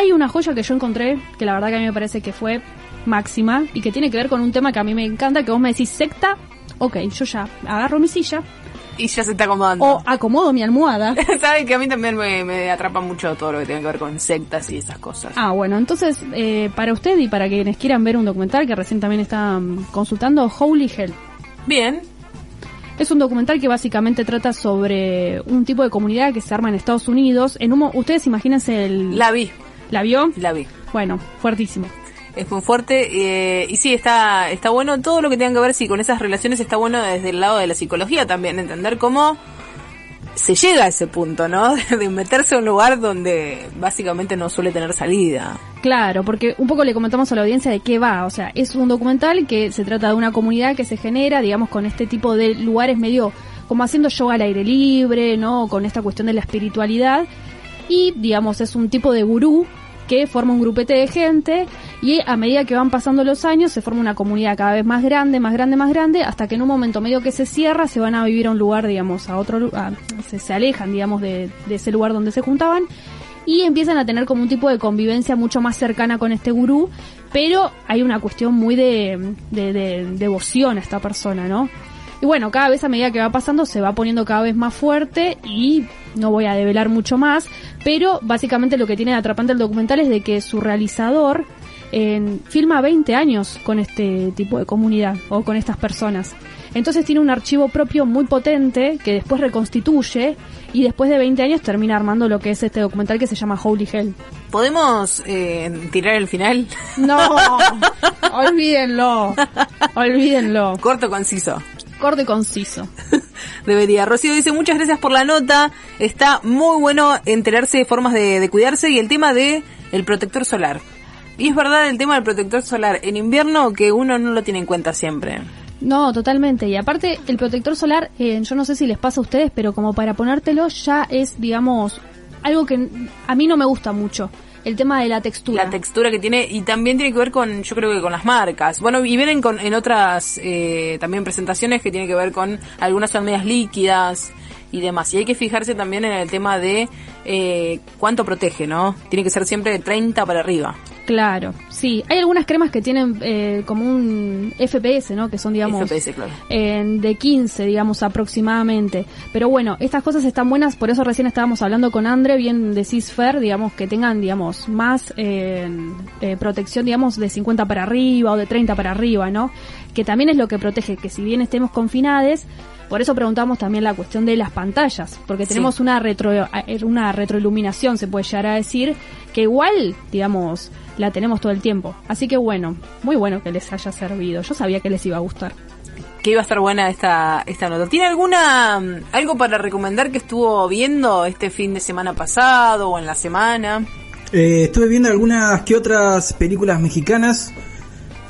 hay una joya que yo encontré, que la verdad que a mí me parece que fue máxima, y que tiene que ver con un tema que a mí me encanta, que vos me decís secta, ok, yo ya agarro mi silla, Y ya se está acomodando. o acomodo mi almohada, Saben que a mí también me, me atrapa mucho todo lo que tiene que ver con sectas y esas cosas. Ah, bueno, entonces, eh, para usted y para quienes quieran ver un documental que recién también están consultando, Holy Hell. Bien. Es un documental que básicamente trata sobre un tipo de comunidad que se arma en Estados Unidos. En un, ustedes imagínense el... La vi. ¿La vio? La vi. Bueno, fuertísimo. Es muy fuerte eh, y sí, está, está bueno todo lo que tenga que ver sí, con esas relaciones, está bueno desde el lado de la psicología también, entender cómo se llega a ese punto, ¿no? De meterse a un lugar donde básicamente no suele tener salida. Claro, porque un poco le comentamos a la audiencia de qué va. O sea, es un documental que se trata de una comunidad que se genera, digamos, con este tipo de lugares medio como haciendo yoga al aire libre, ¿no? Con esta cuestión de la espiritualidad. Y, digamos, es un tipo de gurú que forma un grupete de gente y a medida que van pasando los años se forma una comunidad cada vez más grande, más grande, más grande, hasta que en un momento medio que se cierra se van a vivir a un lugar, digamos, a otro lugar, se, se alejan, digamos, de, de ese lugar donde se juntaban y empiezan a tener como un tipo de convivencia mucho más cercana con este gurú, pero hay una cuestión muy de, de, de devoción a esta persona, ¿no? Y bueno, cada vez a medida que va pasando se va poniendo cada vez más fuerte y no voy a develar mucho más, pero básicamente lo que tiene de atrapante el documental es de que su realizador en, filma 20 años con este tipo de comunidad o con estas personas. Entonces tiene un archivo propio muy potente que después reconstituye y después de 20 años termina armando lo que es este documental que se llama Holy Hell. ¿Podemos eh, tirar el final? No, olvídenlo, olvídenlo. Corto, conciso. Corto y conciso. Debería. Rocío dice muchas gracias por la nota. Está muy bueno enterarse de formas de, de cuidarse y el tema de el protector solar. Y es verdad el tema del protector solar en invierno que uno no lo tiene en cuenta siempre. No, totalmente. Y aparte, el protector solar, eh, yo no sé si les pasa a ustedes, pero como para ponértelo ya es, digamos, algo que a mí no me gusta mucho. El tema de la textura. La textura que tiene y también tiene que ver con, yo creo que con las marcas. Bueno, y vienen con, en otras eh, también presentaciones que tienen que ver con algunas son medias líquidas y demás. Y hay que fijarse también en el tema de eh, cuánto protege, ¿no? Tiene que ser siempre de 30 para arriba. Claro, sí. Hay algunas cremas que tienen eh, como un FPS, ¿no? Que son, digamos, FPS, claro. de 15, digamos, aproximadamente. Pero bueno, estas cosas están buenas, por eso recién estábamos hablando con Andre, bien decís Fer, digamos, que tengan, digamos, más eh, eh, protección, digamos, de 50 para arriba o de 30 para arriba, ¿no? Que también es lo que protege, que si bien estemos confinades, por eso preguntamos también la cuestión de las pantallas, porque Sí. tenemos una retro, eh, una retroiluminación, se puede llegar a decir, que igual, digamos, la tenemos todo el tiempo. Así que bueno, muy bueno que les haya servido. Yo sabía que les iba a gustar. Que iba a estar buena esta, esta nota. ¿Tiene alguna, mm, algo para recomendar que estuvo viendo este fin de semana pasado o en la semana? Eh, estuve viendo algunas que otras películas mexicanas.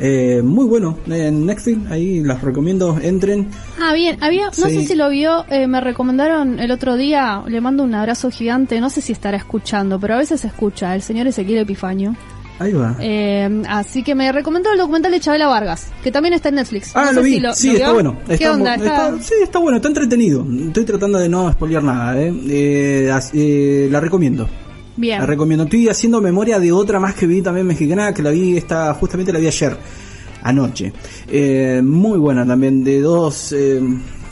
Eh, muy bueno, en Netflix, ahí las recomiendo, entren. Ah, bien, había, no Sí. sé si lo vio, eh, me recomendaron el otro día, le mando un abrazo gigante, no sé si estará escuchando, pero a veces se escucha, el señor Ezequiel Epifanio. Ahí va. Eh, así que me recomendó el documental de Chabela Vargas, que también está en Netflix. Ah, No lo sé vi, si lo- sí, lo está bueno. ¿Qué Está onda? mu- Está- está- sí, está bueno, está entretenido. Estoy tratando de no spoilear nada, ¿eh? Eh, eh, la recomiendo. Bien. La recomiendo. Estoy haciendo memoria de otra más que vi también mexicana, que la vi esta, justamente la vi ayer, anoche. Eh, muy buena también, de dos... eh,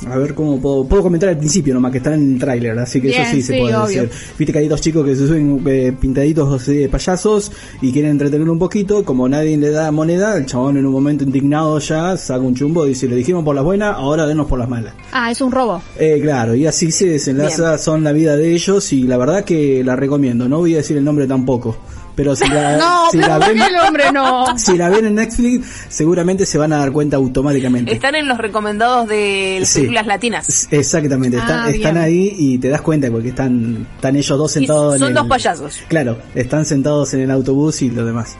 a ver cómo puedo, puedo comentar al principio nomás, que están en el tráiler, así que Bien, eso sí se puede obvio. decir. Viste que hay dos chicos que se suben eh, pintaditos de payasos y quieren entretener un poquito, como nadie le da moneda, el chabón en un momento indignado ya saca un chumbo y dice, le dijimos por las buenas, ahora denos por las malas. Ah, es un robo. Eh, claro, y así se desenlaza, son la vida de ellos y la verdad que la recomiendo, no voy a decir el nombre tampoco, pero si la, No, si pero la ¿por ven, el hombre no? si la ven en Netflix, seguramente se van a dar cuenta automáticamente. Están en los recomendados de las Sí. películas latinas. Exactamente, están, Ah, están ahí y te das cuenta porque están, están ellos dos Y sentados en son el- dos payasos. Claro, están sentados en el autobús y lo demás.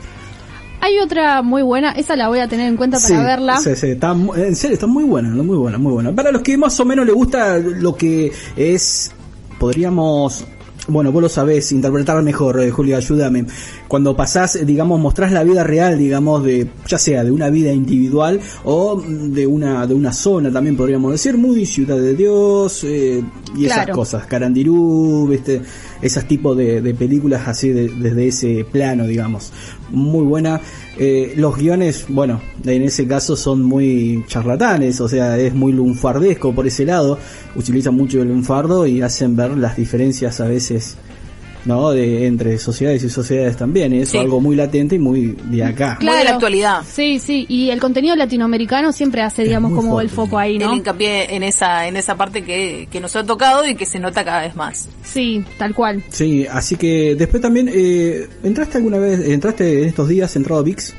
Hay otra muy buena, esa la voy a tener en cuenta para Sí, verla. sí, sí, está mu- en serio, está muy buena, muy buena, muy buena. Para los que más o menos les gusta lo que es, podríamos bueno, vos lo sabés interpretar mejor, eh, Julio, ayúdame. Cuando pasás, digamos, mostrás la vida real, digamos, de, ya sea de una vida individual o de una, de una zona, también podríamos decir, muy Ciudad de Dios, eh, y esas cosas, Carandirú, viste, esas tipos de, de películas así de- desde ese plano, digamos. Muy buena. Eh, los guiones, bueno, en ese caso son muy charlatanes, o sea, es muy lunfardesco por ese lado. Utilizan mucho el lunfardo y hacen ver las diferencias a veces, ¿no? De, entre sociedades y sociedades también. Eso Sí. algo muy latente y muy de acá. Muy de la actualidad. Sí, sí, y el contenido latinoamericano siempre hace, digamos, como el foco ahí, ¿no? El hincapié en esa, en esa parte que, que nos ha tocado y que se nota cada vez más. Sí, tal cual. Sí, así que después también, eh, ¿entraste alguna vez, entraste en estos días, entrado a VIX?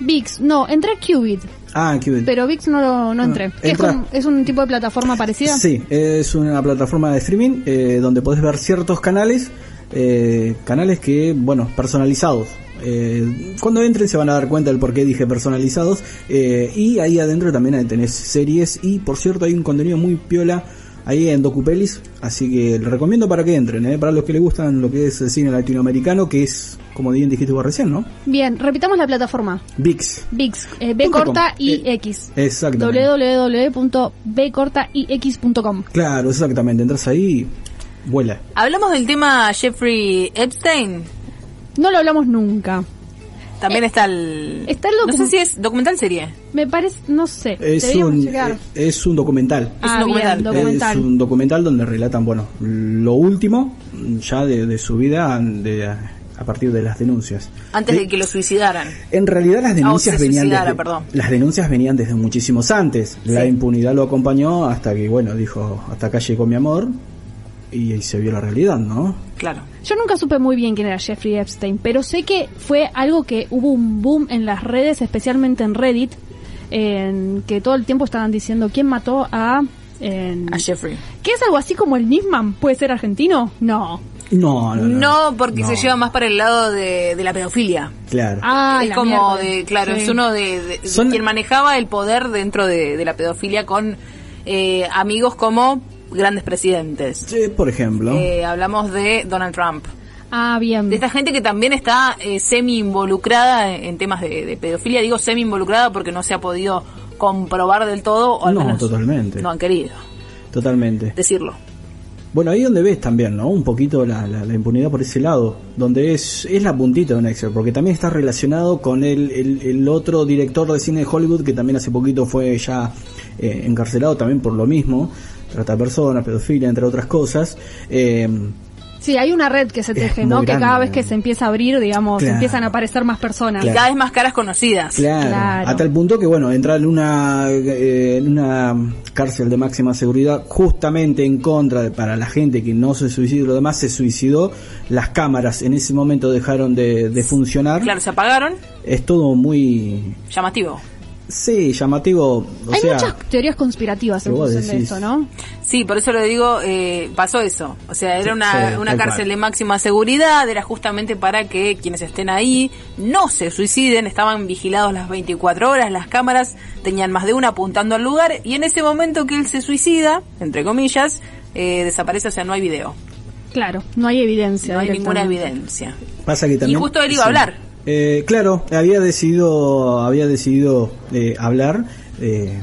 VIX, no, entré a Qubit, Ah, Qubit. pero VIX no, lo- no entré. ¿Qué es, como- ¿Es un tipo de plataforma parecida? Sí, es una plataforma de streaming eh, donde podés ver ciertos canales, eh, canales que, bueno, personalizados. Eh, cuando entren se van a dar cuenta del por qué dije personalizados. eh, y ahí adentro también tenés series y, por cierto, hay un contenido muy piola ahí en Docupelis. Así que les recomiendo para que entren, eh, para los que les gustan lo que es el cine latinoamericano, que es, como bien dijiste vos recién, ¿no? Bien, repitamos la plataforma. VIX. VIX, eh, B corta y Eh, X. Exactamente. www.bcortaix.com Claro, exactamente. Entras ahí vuela. Hablamos del tema Jeffrey Epstein. No lo hablamos nunca. También está el... está el No sé si es documental serie. Me parece, no sé. Es un, eh, es un documental. ah, un documental. bien, documental. Es un documental donde relatan, bueno, lo último ya de, de su vida de, a partir de las denuncias. Antes de que lo suicidaran. En realidad las denuncias Ah, se venían suicidara, desde, perdón. las denuncias venían desde muchísimos antes. La Sí. impunidad lo acompañó hasta que, bueno, dijo, hasta acá llegó mi amor y, ahí se vio la realidad, ¿no? Claro. Yo nunca supe muy bien quién era Jeffrey Epstein, pero sé que fue algo que hubo un boom en las redes, especialmente en Reddit, en que todo el tiempo estaban diciendo quién mató a... en- A Jeffrey. ¿Qué es algo así como el Nisman? ¿Puede ser argentino? No. No, no, no. No, porque No. se lleva más para el lado de, de la pedofilia. Claro. Ah, es como mierda. de, claro, Sí. es uno de, de- Son- quien manejaba el poder dentro de, de la pedofilia con eh, amigos como grandes presidentes. Sí, por ejemplo. Eh, hablamos de Donald Trump. Ah, bien. De esta gente que también está eh, semi involucrada en, temas de, de pedofilia. Digo semi involucrada porque no se ha podido comprobar del todo. O al No, menos totalmente. No han querido Totalmente. decirlo. Bueno, ahí donde ves también, ¿no? Un poquito la, la, la impunidad por ese lado, donde es, es la puntita de un Excel, porque también está relacionado con el, el, el otro director de cine de Hollywood que también hace poquito fue ya eh, encarcelado también por lo mismo, trata de personas, pedofilia, entre otras cosas. Eh, Sí, hay una red que se teje, ¿no? Que cada vez que se empieza a abrir, digamos, Claro. empiezan a aparecer más personas. Y cada vez más caras conocidas. Claro, Claro. a tal punto que bueno, entrar en una eh, en una cárcel de máxima seguridad justamente en contra de para la gente que no se suicidó y lo demás se suicidó, las cámaras en ese momento dejaron de, de funcionar. Claro, se apagaron. Es todo muy Llamativo. Sí, llamativo, o Hay sea, muchas teorías conspirativas en función de eso, ¿no? Sí, por eso lo digo, eh, pasó eso. O sea, era una, sí, una cárcel cual. de máxima seguridad, era justamente para que quienes estén ahí no se suiciden, estaban vigilados las 24 horas, las cámaras tenían más de una apuntando al lugar y en ese momento que él se suicida, entre comillas, eh, desaparece, o sea, no hay video, Claro, no hay evidencia. no hay ninguna evidencia. pasa que también justo él iba a hablar. Eh, claro, había decidido había decidido eh, hablar eh,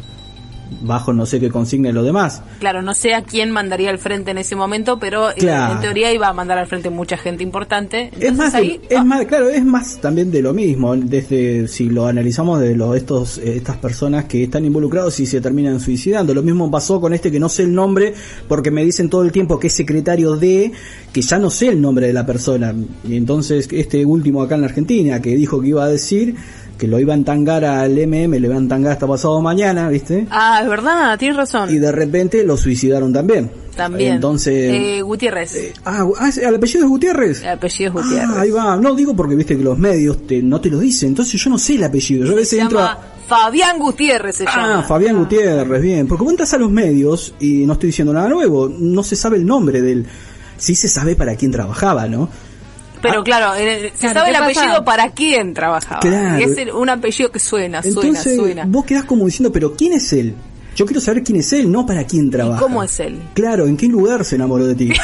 bajo no sé qué consigna y lo demás. Claro, no sé a quién mandaría al frente en ese momento, pero eh, Claro. en teoría iba a mandar al frente mucha gente importante. Es más, ahí, es ah, más, claro, es más también de lo mismo. Desde si lo analizamos de los estos eh, estas personas que están involucrados y se terminan suicidando. Lo mismo pasó con este que no sé el nombre porque me dicen todo el tiempo que es secretario de que ya no sé el nombre de la persona. Y entonces este último acá en la Argentina que dijo que iba a decir que lo iba a entangar al MM, le iba a entangar hasta pasado mañana, ¿viste? ah, es verdad, tienes razón. Y de repente lo suicidaron también. También. Entonces, Eh, Gutiérrez. ah, ah, ¿el apellido es Gutiérrez? El apellido es Gutiérrez. Ah, ahí va. No digo porque viste que los medios te, no te lo dicen. Entonces yo no sé el apellido. Yo a veces entro a... Fabián Gutiérrez se Ah, llama. Fabián Gutiérrez, bien. Porque vos entras a los medios y no estoy diciendo nada nuevo. No se sabe el nombre del... Sí se sabe para quién trabajaba, ¿no? Pero claro, eh, se Claro, sabe el apellido para quién trabajaba. Claro. Y es el- un apellido que suena, suena, Entonces suena. vos quedás como diciendo, pero ¿quién es él? Yo quiero saber quién es él, no para quién trabaja. ¿Cómo es él? Claro, ¿en qué lugar se enamoró de ti?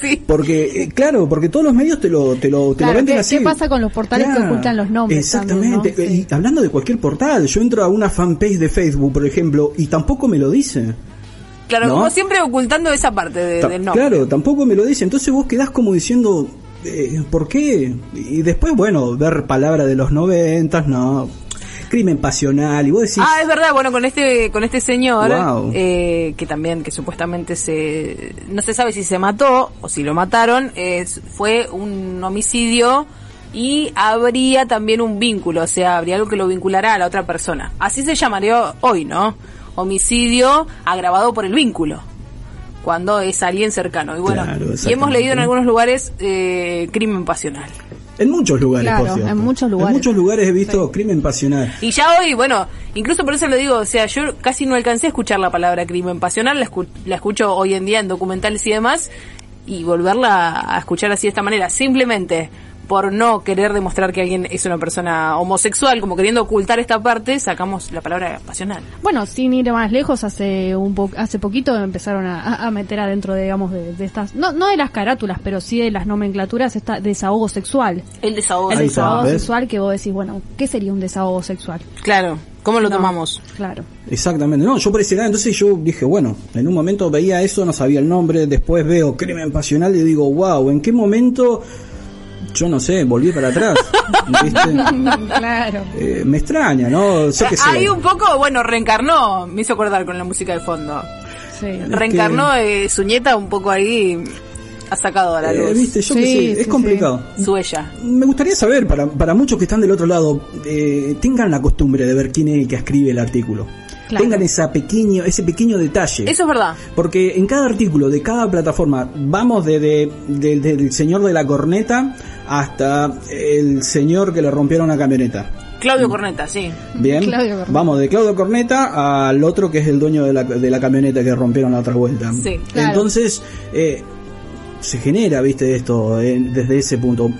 Sí. Porque, eh, claro, porque todos los medios te lo, te lo, te Claro, lo venden ¿qué, así. qué pasa con los portales que ocultan los nombres? Exactamente. también, ¿no? Y hablando de cualquier portal, yo entro a una fanpage de Facebook, por ejemplo, y tampoco me lo dice. Claro, ¿No? como siempre ocultando esa parte de- Ta- del nombre. Claro, tampoco me lo dice. Entonces vos quedás como diciendo, eh, ¿por qué? Y después, bueno, ver palabras de los noventas, no. Crimen pasional, y vos decís, Ah, es verdad, bueno, con este con este señor, Wow. eh, que también, que supuestamente se... No se sabe si se mató o si lo mataron, fue un homicidio y habría también un vínculo, o sea, habría algo que lo vinculará a la otra persona. Así se llamaría hoy, ¿no? Homicidio agravado por el vínculo, cuando es alguien cercano. Y bueno, Claro, y hemos leído en algunos lugares eh, crimen pasional. en muchos lugares, Claro, por cierto. en muchos En lugares. muchos lugares he visto crimen pasional. Y ya hoy, bueno, incluso por eso lo digo, o sea, yo casi no alcancé a escuchar la palabra crimen pasional, la, escu- la escucho hoy en día en documentales y demás, y volverla a escuchar así de esta manera, simplemente por no querer demostrar que alguien es una persona homosexual, como queriendo ocultar esta parte, sacamos la palabra pasional. Bueno, sin ir más lejos, hace un po hace poquito empezaron a, meter adentro, digamos, de, de estas, no, no de las carátulas, pero sí de las nomenclaturas, esta desahogo sexual. El desahogo El está, desahogo ¿ves? sexual que vos decís, bueno, ¿qué sería un desahogo sexual? Claro, ¿cómo lo No. tomamos? Claro. Exactamente, no, yo por ese lado, entonces yo dije, bueno, en un momento veía eso, no sabía el nombre, después veo crimen pasional y digo, wow, ¿en qué momento? Yo no sé, volví para atrás. ¿viste? claro. Eh, me extraña, ¿no? Sé que sé. Ahí un poco, bueno, reencarnó, me hizo acordar con la música de fondo. Sí. Reencarnó eh, su nieta un poco ahí, ha sacado a la Eh, luz viste, yo Sí, sé, es sí, complicado. su ella. Me gustaría saber, para, para muchos que están del otro lado, eh, tengan la costumbre de ver quién es el que escribe el artículo. Claro. Tengan esa pequeño, ese pequeño detalle. Eso es verdad. Porque en cada artículo de cada plataforma, vamos desde de, de- del señor de la corneta hasta el señor que le rompieron una camioneta. Claudio Corneta, sí. Bien, Claudio Corneta. vamos de Claudio Corneta al otro que es el dueño de la, de la camioneta que rompieron la otra vuelta. Sí, claro. Entonces, eh, se genera, viste, esto eh, desde ese punto.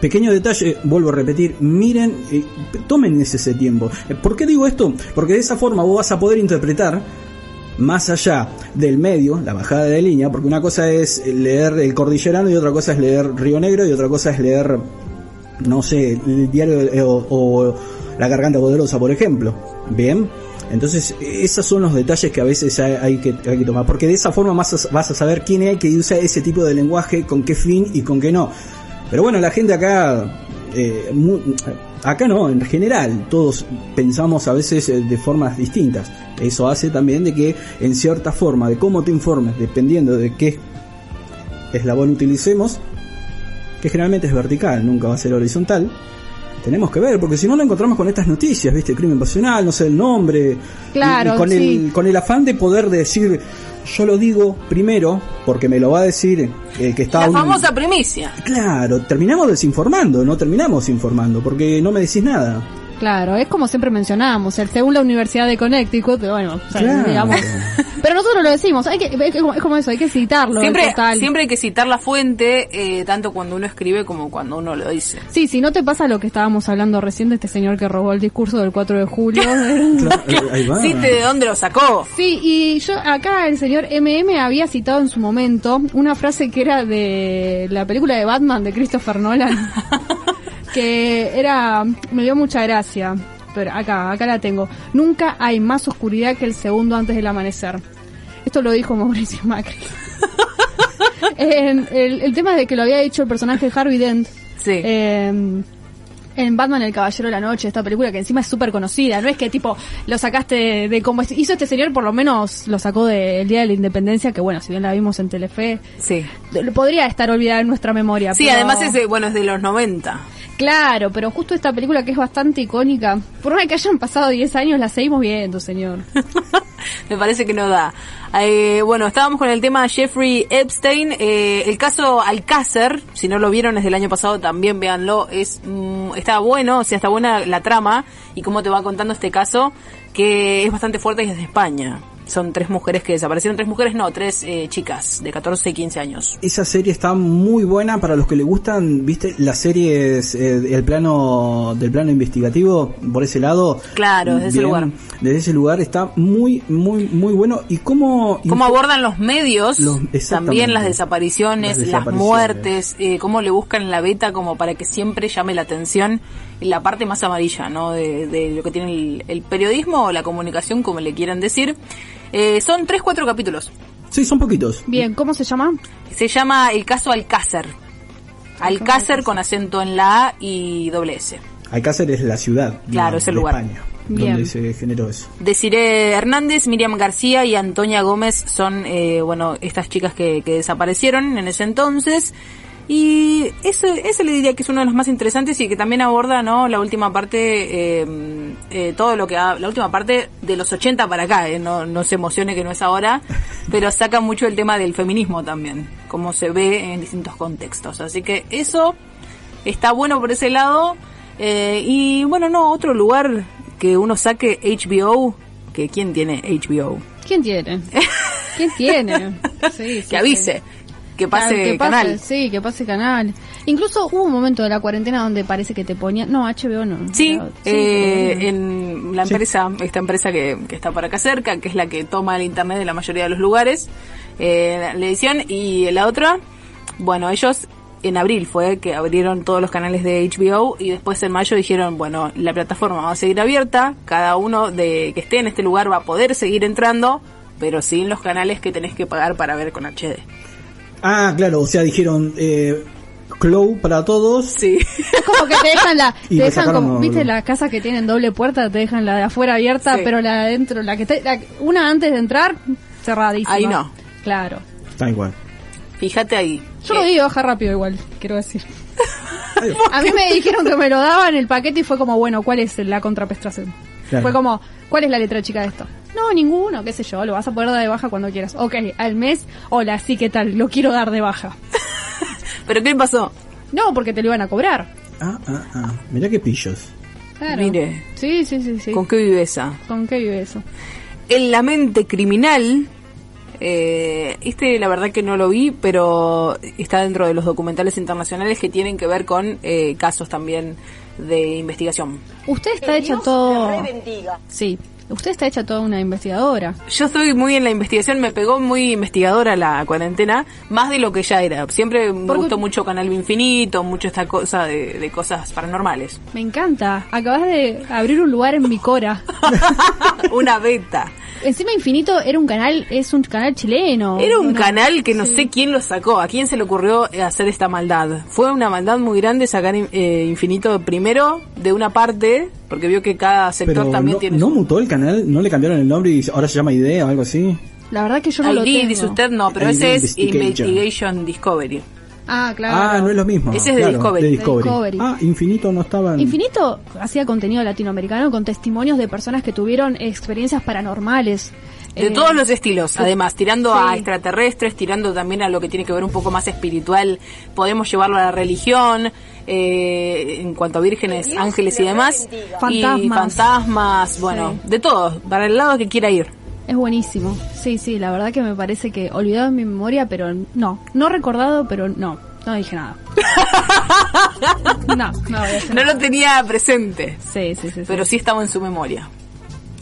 Pequeño detalle, vuelvo a repetir, miren, eh, tomen ese, tiempo. ¿Por qué digo esto? Porque de esa forma vos vas a poder interpretar más allá del medio, la bajada de línea, porque una cosa es leer el Cordillerano y otra cosa es leer Río Negro y otra cosa es leer, no sé, el diario o, La Garganta Poderosa, por ejemplo. Bien. Entonces, esos son los detalles que a veces hay, que, tomar, porque de esa forma a, vas a saber quién es que usa ese tipo de lenguaje, con qué fin y con qué no. Pero bueno, la gente acá, eh, acá no, en general, todos pensamos a veces eh, de formas distintas. Eso hace también de que en cierta forma, de cómo te informes, dependiendo de qué eslabón utilicemos, que generalmente es vertical, nunca va a ser horizontal, tenemos que ver, porque si no nos encontramos con estas noticias, ¿viste? Crimen pasional, no sé el nombre. Claro, y, y con, sí. el, con el afán de poder decir, yo lo digo primero, porque me lo va a decir el que está... La un- famosa primicia. Claro, terminamos desinformando, no terminamos informando, porque no me decís nada. Claro, es como siempre mencionábamos, el según la Universidad de Connecticut, pero bueno, o sea, Claro. digamos. Pero nosotros lo decimos, hay que, es como, es como eso, hay que citarlo. Siempre, total. siempre hay que citar la fuente, eh, tanto cuando uno escribe como cuando uno lo dice. Sí, si no te pasa lo que estábamos hablando recién de este señor que robó el discurso del 4 de julio. Ahí va. Cite de dónde lo sacó. Sí, y yo acá el señor MM había citado en su momento una frase que era de la película de Batman de Christopher Nolan, que era, me dio mucha gracia, pero acá, acá la tengo. Nunca hay más oscuridad que el segundo antes del amanecer. Esto lo dijo Mauricio Macri. En- el, el tema de que lo había dicho el personaje Harvey Dent. Sí. Eh, en Batman el Caballero de la Noche, esta película que encima es súper conocida, no es que tipo lo sacaste de, de como hizo este señor, por lo menos lo sacó del Día de la Independencia, que bueno, si bien la vimos en Telefe, Sí. podría estar olvidada en nuestra memoria. Sí, pero- además es de, bueno, es de los 90. Claro, pero justo esta película que es bastante icónica, por más que hayan pasado 10 años, la seguimos viendo, señor. Me parece que no da. Eh, bueno, estábamos con el tema Jeffrey Epstein. Eh, el caso Alcácer, si no lo vieron desde el año pasado, también véanlo. Es, mm, está bueno, o sea, está buena la trama y cómo te va contando este caso, que es bastante fuerte y es de España. Son tres mujeres que desaparecieron, tres mujeres, no, tres eh, chicas de 14 y 15 años. Esa serie está muy buena para los que le gustan, viste, las series, eh, el plano del plano investigativo por ese lado. Claro, desde ese lugar. Desde ese lugar está muy, muy, muy bueno. Y cómo. Cómo abordan los medios, Los- también las desapariciones, Las las, desapariciones. muertes, eh, cómo le buscan la beta como para que siempre llame la atención en la parte más amarilla, ¿no? De, de lo que tiene el, el periodismo o la comunicación, como le quieran decir. Eh, son tres, cuatro capítulos. Sí, son poquitos. Bien, ¿cómo se llama? Se llama el caso Alcácer. Alcácer con acento en la A y doble S. Alcácer es la ciudad. Claro, es el de lugar. España, Bien. donde se generó eso. Desiree Hernández, Miriam García y Antonia Gómez son, eh, bueno, estas chicas que, que desaparecieron en ese entonces. Y ese, ese le diría que es uno de los más interesantes y que también aborda, ¿no? La última parte, eh, eh, todo lo que ha, la última parte de los 80 para acá, eh, no, no se emocione que no es ahora, pero saca mucho el tema del feminismo también, como se ve en distintos contextos. Así que eso está bueno por ese lado. Eh, y bueno, no, otro lugar que uno saque HBO, que ¿quién tiene HBO? ¿Quién tiene? ¿Quién tiene? Sí, sí, que avise, que pase Claro, que canal. Sí, que pase canal. Incluso hubo un momento de la cuarentena donde parece que te ponía... No, HBO no. Sí, Pero- eh, pero- en la empresa, esta empresa que, que está por acá cerca, que es la que toma el internet de la mayoría de los lugares, eh, la edición, y la otra, bueno, ellos en abril fue que abrieron todos los canales de HBO y después en mayo dijeron, bueno, la plataforma va a seguir abierta, cada uno de que esté en este lugar va a poder seguir entrando, pero sin los canales que tenés que pagar para ver con HD. Ah, claro, o sea, dijeron eh, Clow para todos. Sí. Es como que te dejan la... Te dejan como, ¿Viste las casas que tienen doble puerta? Te dejan la de afuera abierta, Sí. pero la de adentro, la que está... la- una antes de entrar, cerradísima. Ahí no. Claro. Está igual. Fíjate ahí. Yo lo di baja rápido igual, quiero decir. A mí me dijeron que me lo daban el paquete y fue como, bueno, ¿cuál es la contraprestación? Claro. Fue como, ¿cuál es la letra chica de esto? No, ninguno, qué sé yo, lo vas a poder dar de baja cuando quieras. Ok, al mes, hola, sí, ¿qué tal? Lo quiero dar de baja. ¿Pero qué pasó? No, porque te lo iban a cobrar. Ah, ah, ah. Mirá qué pillos. Claro. Mire. Sí, sí, sí, sí. ¿Con qué viveza? ¿Con qué vive eso? En la mente criminal, eh, este la verdad que no lo vi, pero está dentro de los documentales internacionales que tienen que ver con eh, casos también de investigación. Usted está hecha todo... Sí, usted está hecha toda una investigadora. Yo estoy muy en la investigación, me pegó muy investigadora la cuarentena, más de lo que ya era. Siempre me Porque- gustó mucho Canal Infinito, mucho esta cosa de, de cosas paranormales. Me encanta. Acabas de abrir un lugar en mi cora. Una beta. Encima Infinito era un canal, es un canal chileno. Era un canal que no sí. sé quién lo sacó, a quién se le ocurrió hacer esta maldad. Fue una maldad muy grande sacar eh, Infinito primero de una parte, porque vio que cada sector Pero también no, tiene no su... mutó el canal, no le cambiaron el nombre y ahora se llama Idea o algo así. La verdad que yo no lo ID, tengo. dice usted, no, pero ID ese es Investigation. Discovery. Ah, claro. Ah, no es lo mismo. Ese es de claro, Discovery. de De Discovery. Discovery. Ah, Infinito no estaba en... Infinito hacía contenido latinoamericano con testimonios de personas que tuvieron experiencias paranormales. De Eh, todos los estilos, además, tirando sí. a extraterrestres, tirando también a lo que tiene que ver un poco más espiritual, podemos llevarlo a la religión, eh, en cuanto a vírgenes, ángeles y demás, y Fantasmas. fantasmas, bueno, de todo, para el lado que quiera ir. Es buenísimo. Sí, sí, la verdad que me parece que olvidado en mi memoria, pero no. No recordado, pero no. No dije nada. no, no No nada. lo tenía presente, Sí, sí, sí. sí. pero sí estaba en su memoria,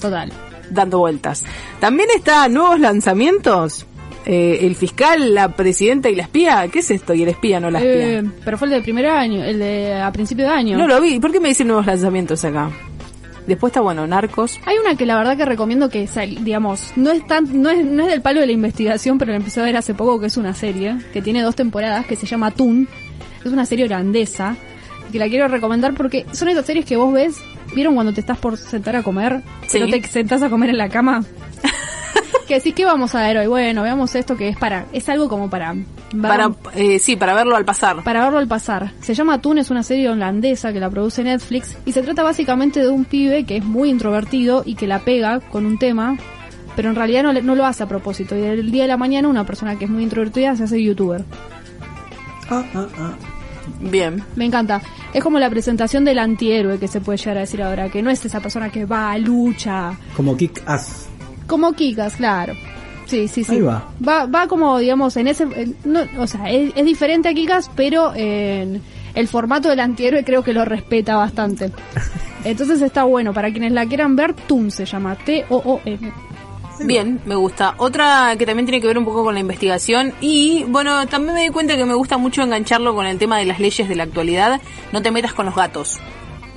Total. Dando vueltas. También está nuevos lanzamientos. Eh, el fiscal, la presidenta y la espía. ¿Qué es esto? Y el espía, no la espía. Eh, pero fue el de primer año, el de a principio de año. No lo vi. ¿Por qué me dicen nuevos lanzamientos acá? Después está bueno, Narcos. Hay una que la verdad que recomiendo que, sal- digamos, no es tan, no es, no es del palo de la investigación, pero la empecé a ver hace poco, que es una serie, que tiene dos temporadas, que se llama Toon. Es una serie holandesa, que la quiero recomendar porque son esas series que vos ves, ¿vieron cuando te estás por sentar a comer? Sí. Pero te sentás a comer en la cama. que decís, ¿qué vamos a ver hoy? Bueno, veamos esto que es para, es algo como para... Para, eh, sí, para verlo al pasar. Para verlo al pasar. Se llama Toon, es una serie holandesa que la produce Netflix y se trata básicamente de un pibe que es muy introvertido y que la pega con un tema, pero en realidad no, le- no lo hace a propósito. Y el día de la mañana una persona que es muy introvertida se hace youtuber. Ah, ah, ah. Bien. Me encanta. Es como la presentación del antihéroe que se puede llegar a decir ahora, que no es esa persona que va, lucha. Como Kick Ass. Como Kikas, claro. Sí, sí, sí. Ahí va. Va, va como, digamos, en ese... en- no, o sea, es, es diferente a Kikas, pero en el formato del antihéroe creo que lo respeta bastante. Entonces está bueno. Para quienes la quieran ver, TOOM se llama. T-O-O-M. Bien, me gusta. Otra que también tiene que ver un poco con la investigación y bueno, también me di cuenta que me gusta mucho engancharlo con el tema de las leyes de la actualidad. No te metas con los gatos.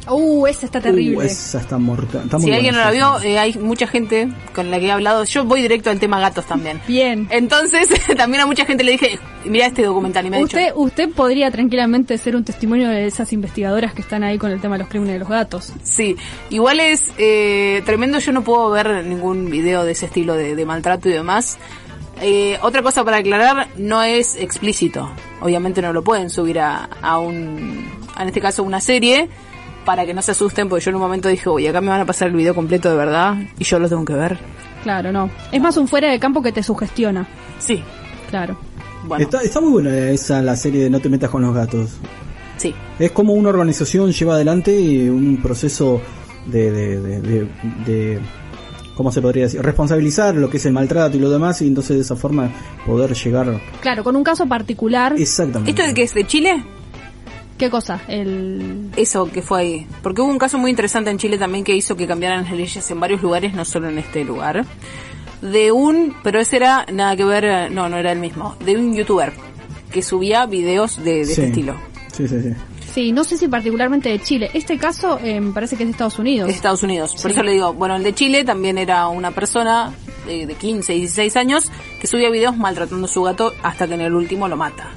Uh, esa está terrible. Uh, esa está mortal. Está si alguien no la vio, eh, hay mucha gente con la que he hablado. Yo voy directo al tema gatos también. Bien. Entonces, también a mucha gente le dije, mira este documental y me ha dicho, Usted, usted podría tranquilamente ser un testimonio de esas investigadoras que están ahí con el tema de los crímenes de los gatos. Sí, igual es eh, tremendo, yo no puedo ver ningún video de ese estilo de, de maltrato y demás. Eh, otra cosa para aclarar, no es explícito. Obviamente no lo pueden subir a, a un, en este caso una serie, para que no se asusten, porque yo en un momento dije, uy, acá me van a pasar el video completo de verdad, y yo lo tengo que ver. Claro, no. Es más un fuera de campo que te sugestiona. Sí, Claro. bueno, Está, está muy buena esa la serie de No te metas con los gatos. sí. Es como una organización lleva adelante un proceso de, de, de, de- de- ¿cómo se podría decir? Responsabilizar lo que es el maltrato y lo demás y entonces de esa forma poder llegar Claro, con un caso particular. exactamente. ¿Esto de que es de Chile? ¿Qué cosa? El... Eso que fue ahí. Porque hubo un caso muy interesante en Chile también que hizo que cambiaran las leyes en varios lugares, no solo en este lugar. De un, pero ese era nada que ver, eh, no, no era el mismo. De un youtuber que subía videos de, de Sí. este estilo. Sí, sí, sí. Sí, no sé si particularmente de Chile. Este caso eh, me parece que es de Estados Unidos. De Estados Unidos. Por Sí. eso le digo, bueno, el de Chile también era una persona de, de 15, 16 años que subía videos maltratando a su gato hasta que en el último lo mata.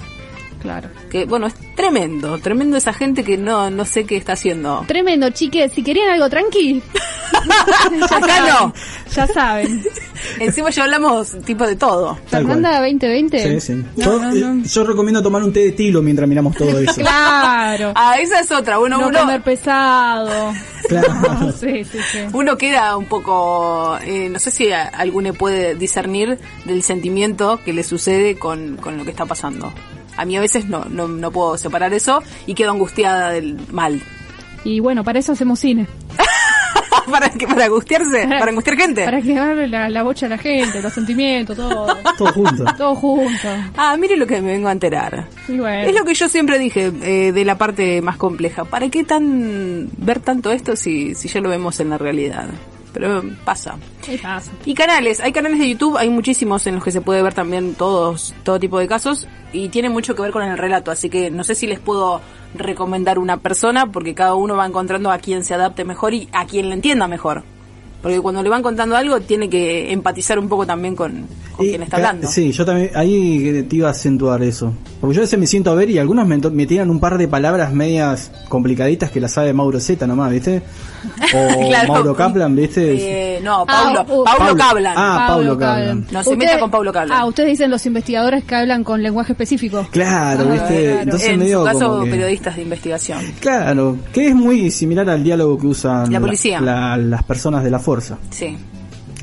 Claro. Que bueno, es tremendo, tremendo esa gente que no, no sé qué está haciendo. Tremendo, chiques. Si querían algo tranqui. ya Acá saben, no. Ya saben. Encima ya hablamos tipo de todo. Tal cual. Fernanda 2020. Sí, sí. No, yo, no, eh, no. yo recomiendo tomar un té de tilo mientras miramos todo eso. Claro. Ah, esa es otra. Bueno, no uno, comer pesado. Claro. sí, sí, sí. uno queda un poco, eh, no sé si a- alguno puede discernir del sentimiento que le sucede con, con lo que está pasando. A mí a veces no, no, no puedo separar eso y quedo angustiada del mal. Y bueno, para eso hacemos cine. ¿Para, qué? ¿Para angustiarse? ¿Para angustiar gente? Para que agarre la, la bocha a la gente, los sentimientos, todo. Todo junto. todo junto. Ah, mire lo que me vengo a enterar. Y bueno. Es lo que yo siempre dije eh, de la parte más compleja. ¿Para qué tan ver tanto esto si, si ya lo vemos en la realidad? Pero pasa. Y canales, hay canales de YouTube, hay muchísimos en los que se puede ver también todos, todo tipo de casos y tiene mucho que ver con el relato, así que no sé si les puedo recomendar una persona porque cada uno va encontrando a quien se adapte mejor y a quien le entienda mejor. Porque cuando le van contando algo tiene que empatizar un poco también con, con Y quien está hablando. Sí, yo también, ahí te iba a acentuar eso. Porque yo a veces me siento a ver y algunos me, tiran un par de palabras medias complicaditas que las sabe Mauro Z nomás, ¿viste? O Claro. Mauro Kaplan, ¿viste? Eh, no, Paulo, Ah, uh, Paulo Paulo. Cablan. Ah, Paulo Cablan. No se meta con Paulo Cablan. Ah, ustedes dicen los investigadores que hablan con lenguaje específico. Claro, Ah, ¿viste? claro. Entonces en medio su caso, como que- periodistas de investigación. Claro, que es muy similar al diálogo que usan La policía. la- las personas de la fuerza. Sí.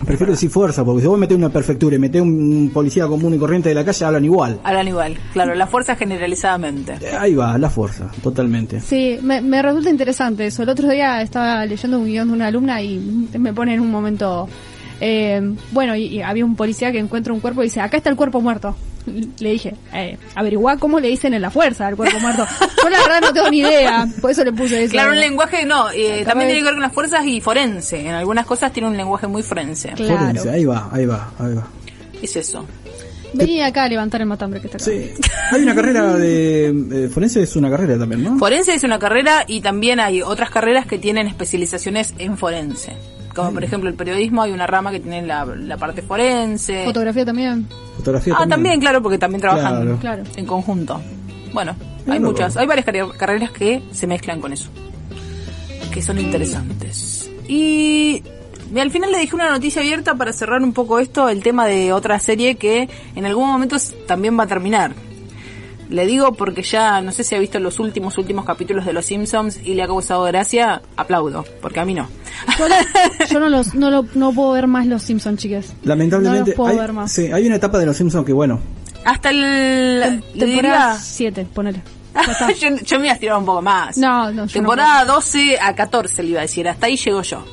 Prefiero decir fuerza, porque si vos metés una prefectura y metés un policía común y corriente de la calle, hablan igual. Hablan igual. Claro, la fuerza generalizadamente. Eh, Ahí va, la fuerza, totalmente. Sí, me, me resulta interesante eso. El otro día estaba leyendo un guion de una alumna y me pone en un momento... eh, bueno, y, y había un policía que encuentra un cuerpo y dice, acá está el cuerpo muerto. Le dije, eh, averiguá cómo le dicen en la fuerza al cuerpo muerto. Yo la verdad no tengo ni idea, por eso le puse eso. Claro, un lenguaje, no, eh, también tiene que ver con las fuerzas y forense. En algunas cosas tiene un lenguaje muy forense. Claro. Fórense, ahí va, ahí va, ahí va. Es eso. Vení acá a levantar el matambre que está acá. Sí. Hay una carrera de... eh, forense es una carrera también, ¿no? Forense es una carrera y también hay otras carreras que tienen especializaciones en forense. Como por ejemplo el periodismo, hay una rama que tiene la, la parte forense. Fotografía también. Fotografía Ah, también, claro, porque también trabajan Claro. En conjunto. Bueno, hay muchas, hay varias carre- carreras que se mezclan con eso. Que son interesantes. Y y al final le dije una noticia abierta para cerrar un poco esto, el tema de otra serie que en algún momento también va a terminar. Le digo porque ya no sé si ha visto los últimos últimos capítulos de Los Simpsons y le ha causado gracia, aplaudo, porque a mí no. Yo, no- yo no, los, no, lo, no puedo ver más los Simpsons, chicas. Lamentablemente, No los puedo hay, ver más. sí, hay una etapa de los Simpsons que, bueno, Hasta el... Temporada diría- 7, ponele. Yo, yo me iba a estirar un poco más. No, no, yo Temporada 12 a 14 le iba a decir, hasta ahí llego yo.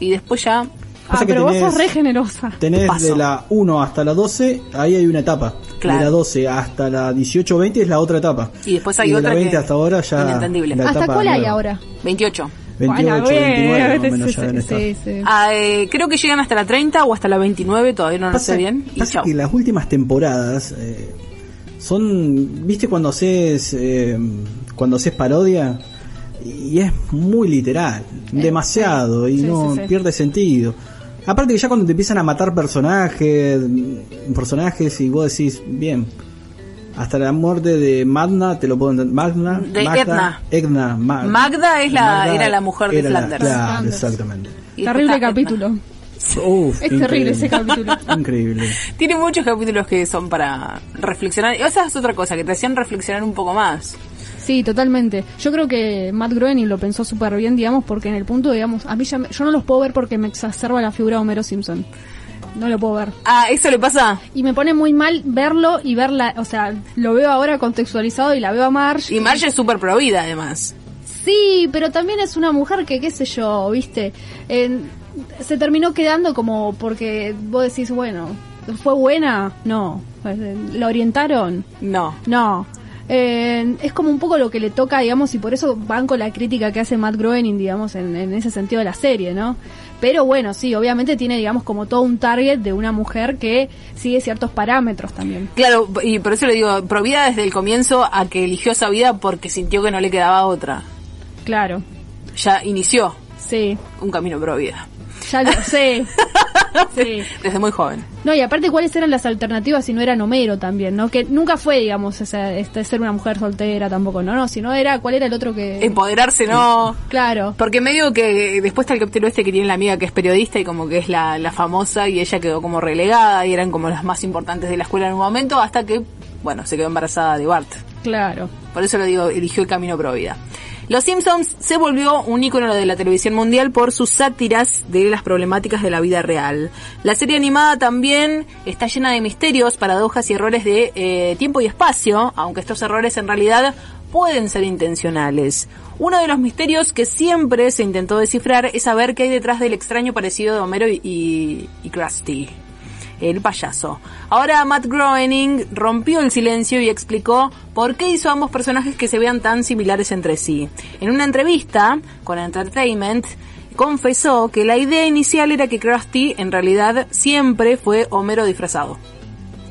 Y después ya Ah, Pasa que pero vos tenés- sos re generosa. Tenés Paso. de la 1 hasta la 12, ahí hay una etapa. Claro. De la 12 hasta la 18-20 es la otra etapa. Y después hay de otra la 20 que- hasta ahora ya. inentendible. la ¿Hasta cuál hay nueva. ahora? 28. 28, Bueno, 29, más o bien, menos sí, ya sí, sí, sí. Ah, eh, creo que llegan hasta la 30 o hasta la 29, todavía no lo sé bien. Y pasa chao. que las últimas temporadas eh, son, viste cuando haces eh, cuando haces parodia y es muy literal, demasiado y sí, no sí, sí. pierde sentido. Aparte que ya cuando te empiezan a matar personajes, personajes y vos decís, bien, hasta la muerte de Magna te lo puedo entender. Magna, De Magda, Edna. Edna, Ma- Magda es la- Magda era la mujer de era la- Flanders. claro, Flanders. exactamente. Y Terrible capítulo. Uf, Es terrible ese capítulo. Increíble. Tiene muchos capítulos que son para reflexionar. Y esa es otra cosa, que te hacían reflexionar un poco más. Sí, totalmente. Yo creo que Matt Groening lo pensó súper bien, digamos, porque en el punto, digamos, a mí ya me- yo no los puedo ver porque me exacerba la figura de Homero Simpson. No lo puedo ver. Ah, ¿eso le pasa? Y me pone muy mal verlo y verla, o sea, lo veo ahora contextualizado y la veo a Marge. Y Marge es súper provida, además. Sí, pero también es una mujer que, qué sé yo, viste, En- se terminó quedando como porque vos decís, bueno, ¿fue buena? No. Eh, ¿La orientaron? No. No. Eh, es como un poco lo que le toca, digamos, y por eso van con la crítica que hace Matt Groening, digamos, en, en ese sentido de la serie, ¿no? Pero bueno, sí, obviamente tiene, digamos, como todo un target de una mujer que sigue ciertos parámetros también. Claro, y por eso le digo, provida desde el comienzo a que eligió esa vida porque sintió que no le quedaba otra. Claro, Ya inició sí, un camino provida. ya lo sé. sí. Desde muy joven. No, y aparte, ¿cuáles eran las alternativas si no era Homero también, no? Que nunca fue, digamos, esa- este, ser una mujer soltera tampoco, ¿no? No, sino era, ¿cuál era el otro que...? Empoderarse, no. Claro. Porque medio que después está el capítulo este que tiene la amiga que es periodista y como que es la, la famosa y ella quedó como relegada y eran como las más importantes de la escuela en un momento hasta que, bueno, se quedó embarazada de Bart. Claro. Por eso lo digo, eligió el camino pro vida. Los Simpsons se volvió un ícono de la televisión mundial por sus sátiras de las problemáticas de la vida real. La serie animada también está llena de misterios, paradojas y errores de eh, tiempo y espacio, aunque estos errores en realidad pueden ser intencionales. Uno de los misterios que siempre se intentó descifrar es saber qué hay detrás del extraño parecido de Homero y, y, y Krusty el payaso. Ahora Matt Groening rompió el silencio y explicó por qué hizo ambos personajes que se vean tan similares entre sí. En una entrevista con Entertainment, confesó que la idea inicial era que Krusty en realidad siempre fue Homero disfrazado.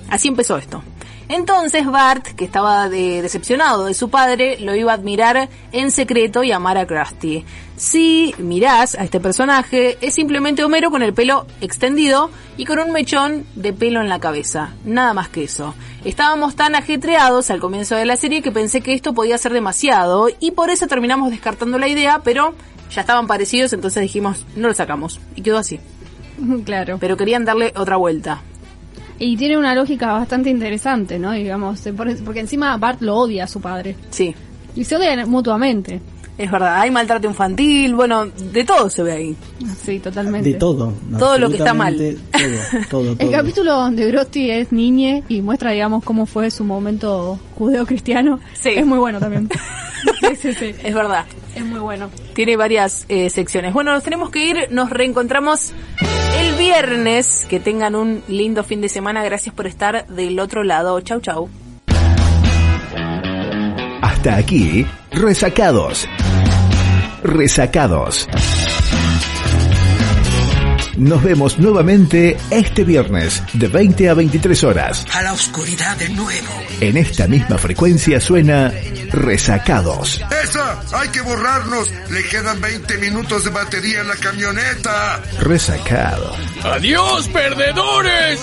Así empezó esto. Entonces Bart, que estaba de- decepcionado de su padre, lo iba a admirar en secreto y amar a Krusty. Si mirás a este personaje, es simplemente Homero con el pelo extendido y con un mechón de pelo en la cabeza. Nada más que eso. Estábamos tan ajetreados al comienzo de la serie que pensé que esto podía ser demasiado y por eso terminamos descartando la idea, pero ya estaban parecidos, entonces dijimos, no lo sacamos. Y quedó así. Claro. Pero querían darle otra vuelta. Y tiene una lógica bastante interesante, ¿no? Digamos, por- porque encima Bart lo odia a su padre. Sí. Y se odian mutuamente. Es verdad, hay maltrato infantil, bueno, de todo se ve ahí. Sí, totalmente. De todo. Todo lo que está mal. absolutamente Todo, todo, El capítulo donde Grosty es niñe y muestra, digamos, cómo fue su momento judeo-cristiano Sí. es muy bueno también. sí, sí, sí. Es verdad. Es muy bueno. Tiene varias eh, secciones. Bueno, nos tenemos que ir, nos reencontramos el viernes. Que tengan un lindo fin de semana. Gracias por estar del otro lado. Chau, chau. Hasta aquí, resacados. Resacados. Nos vemos nuevamente este viernes de 20 a 23 horas. A la oscuridad de nuevo. En esta misma frecuencia suena Resacados. ¡Esa! ¡Hay que borrarnos! Le quedan 20 minutos de batería en la camioneta. Resacados. ¡Adiós, perdedores!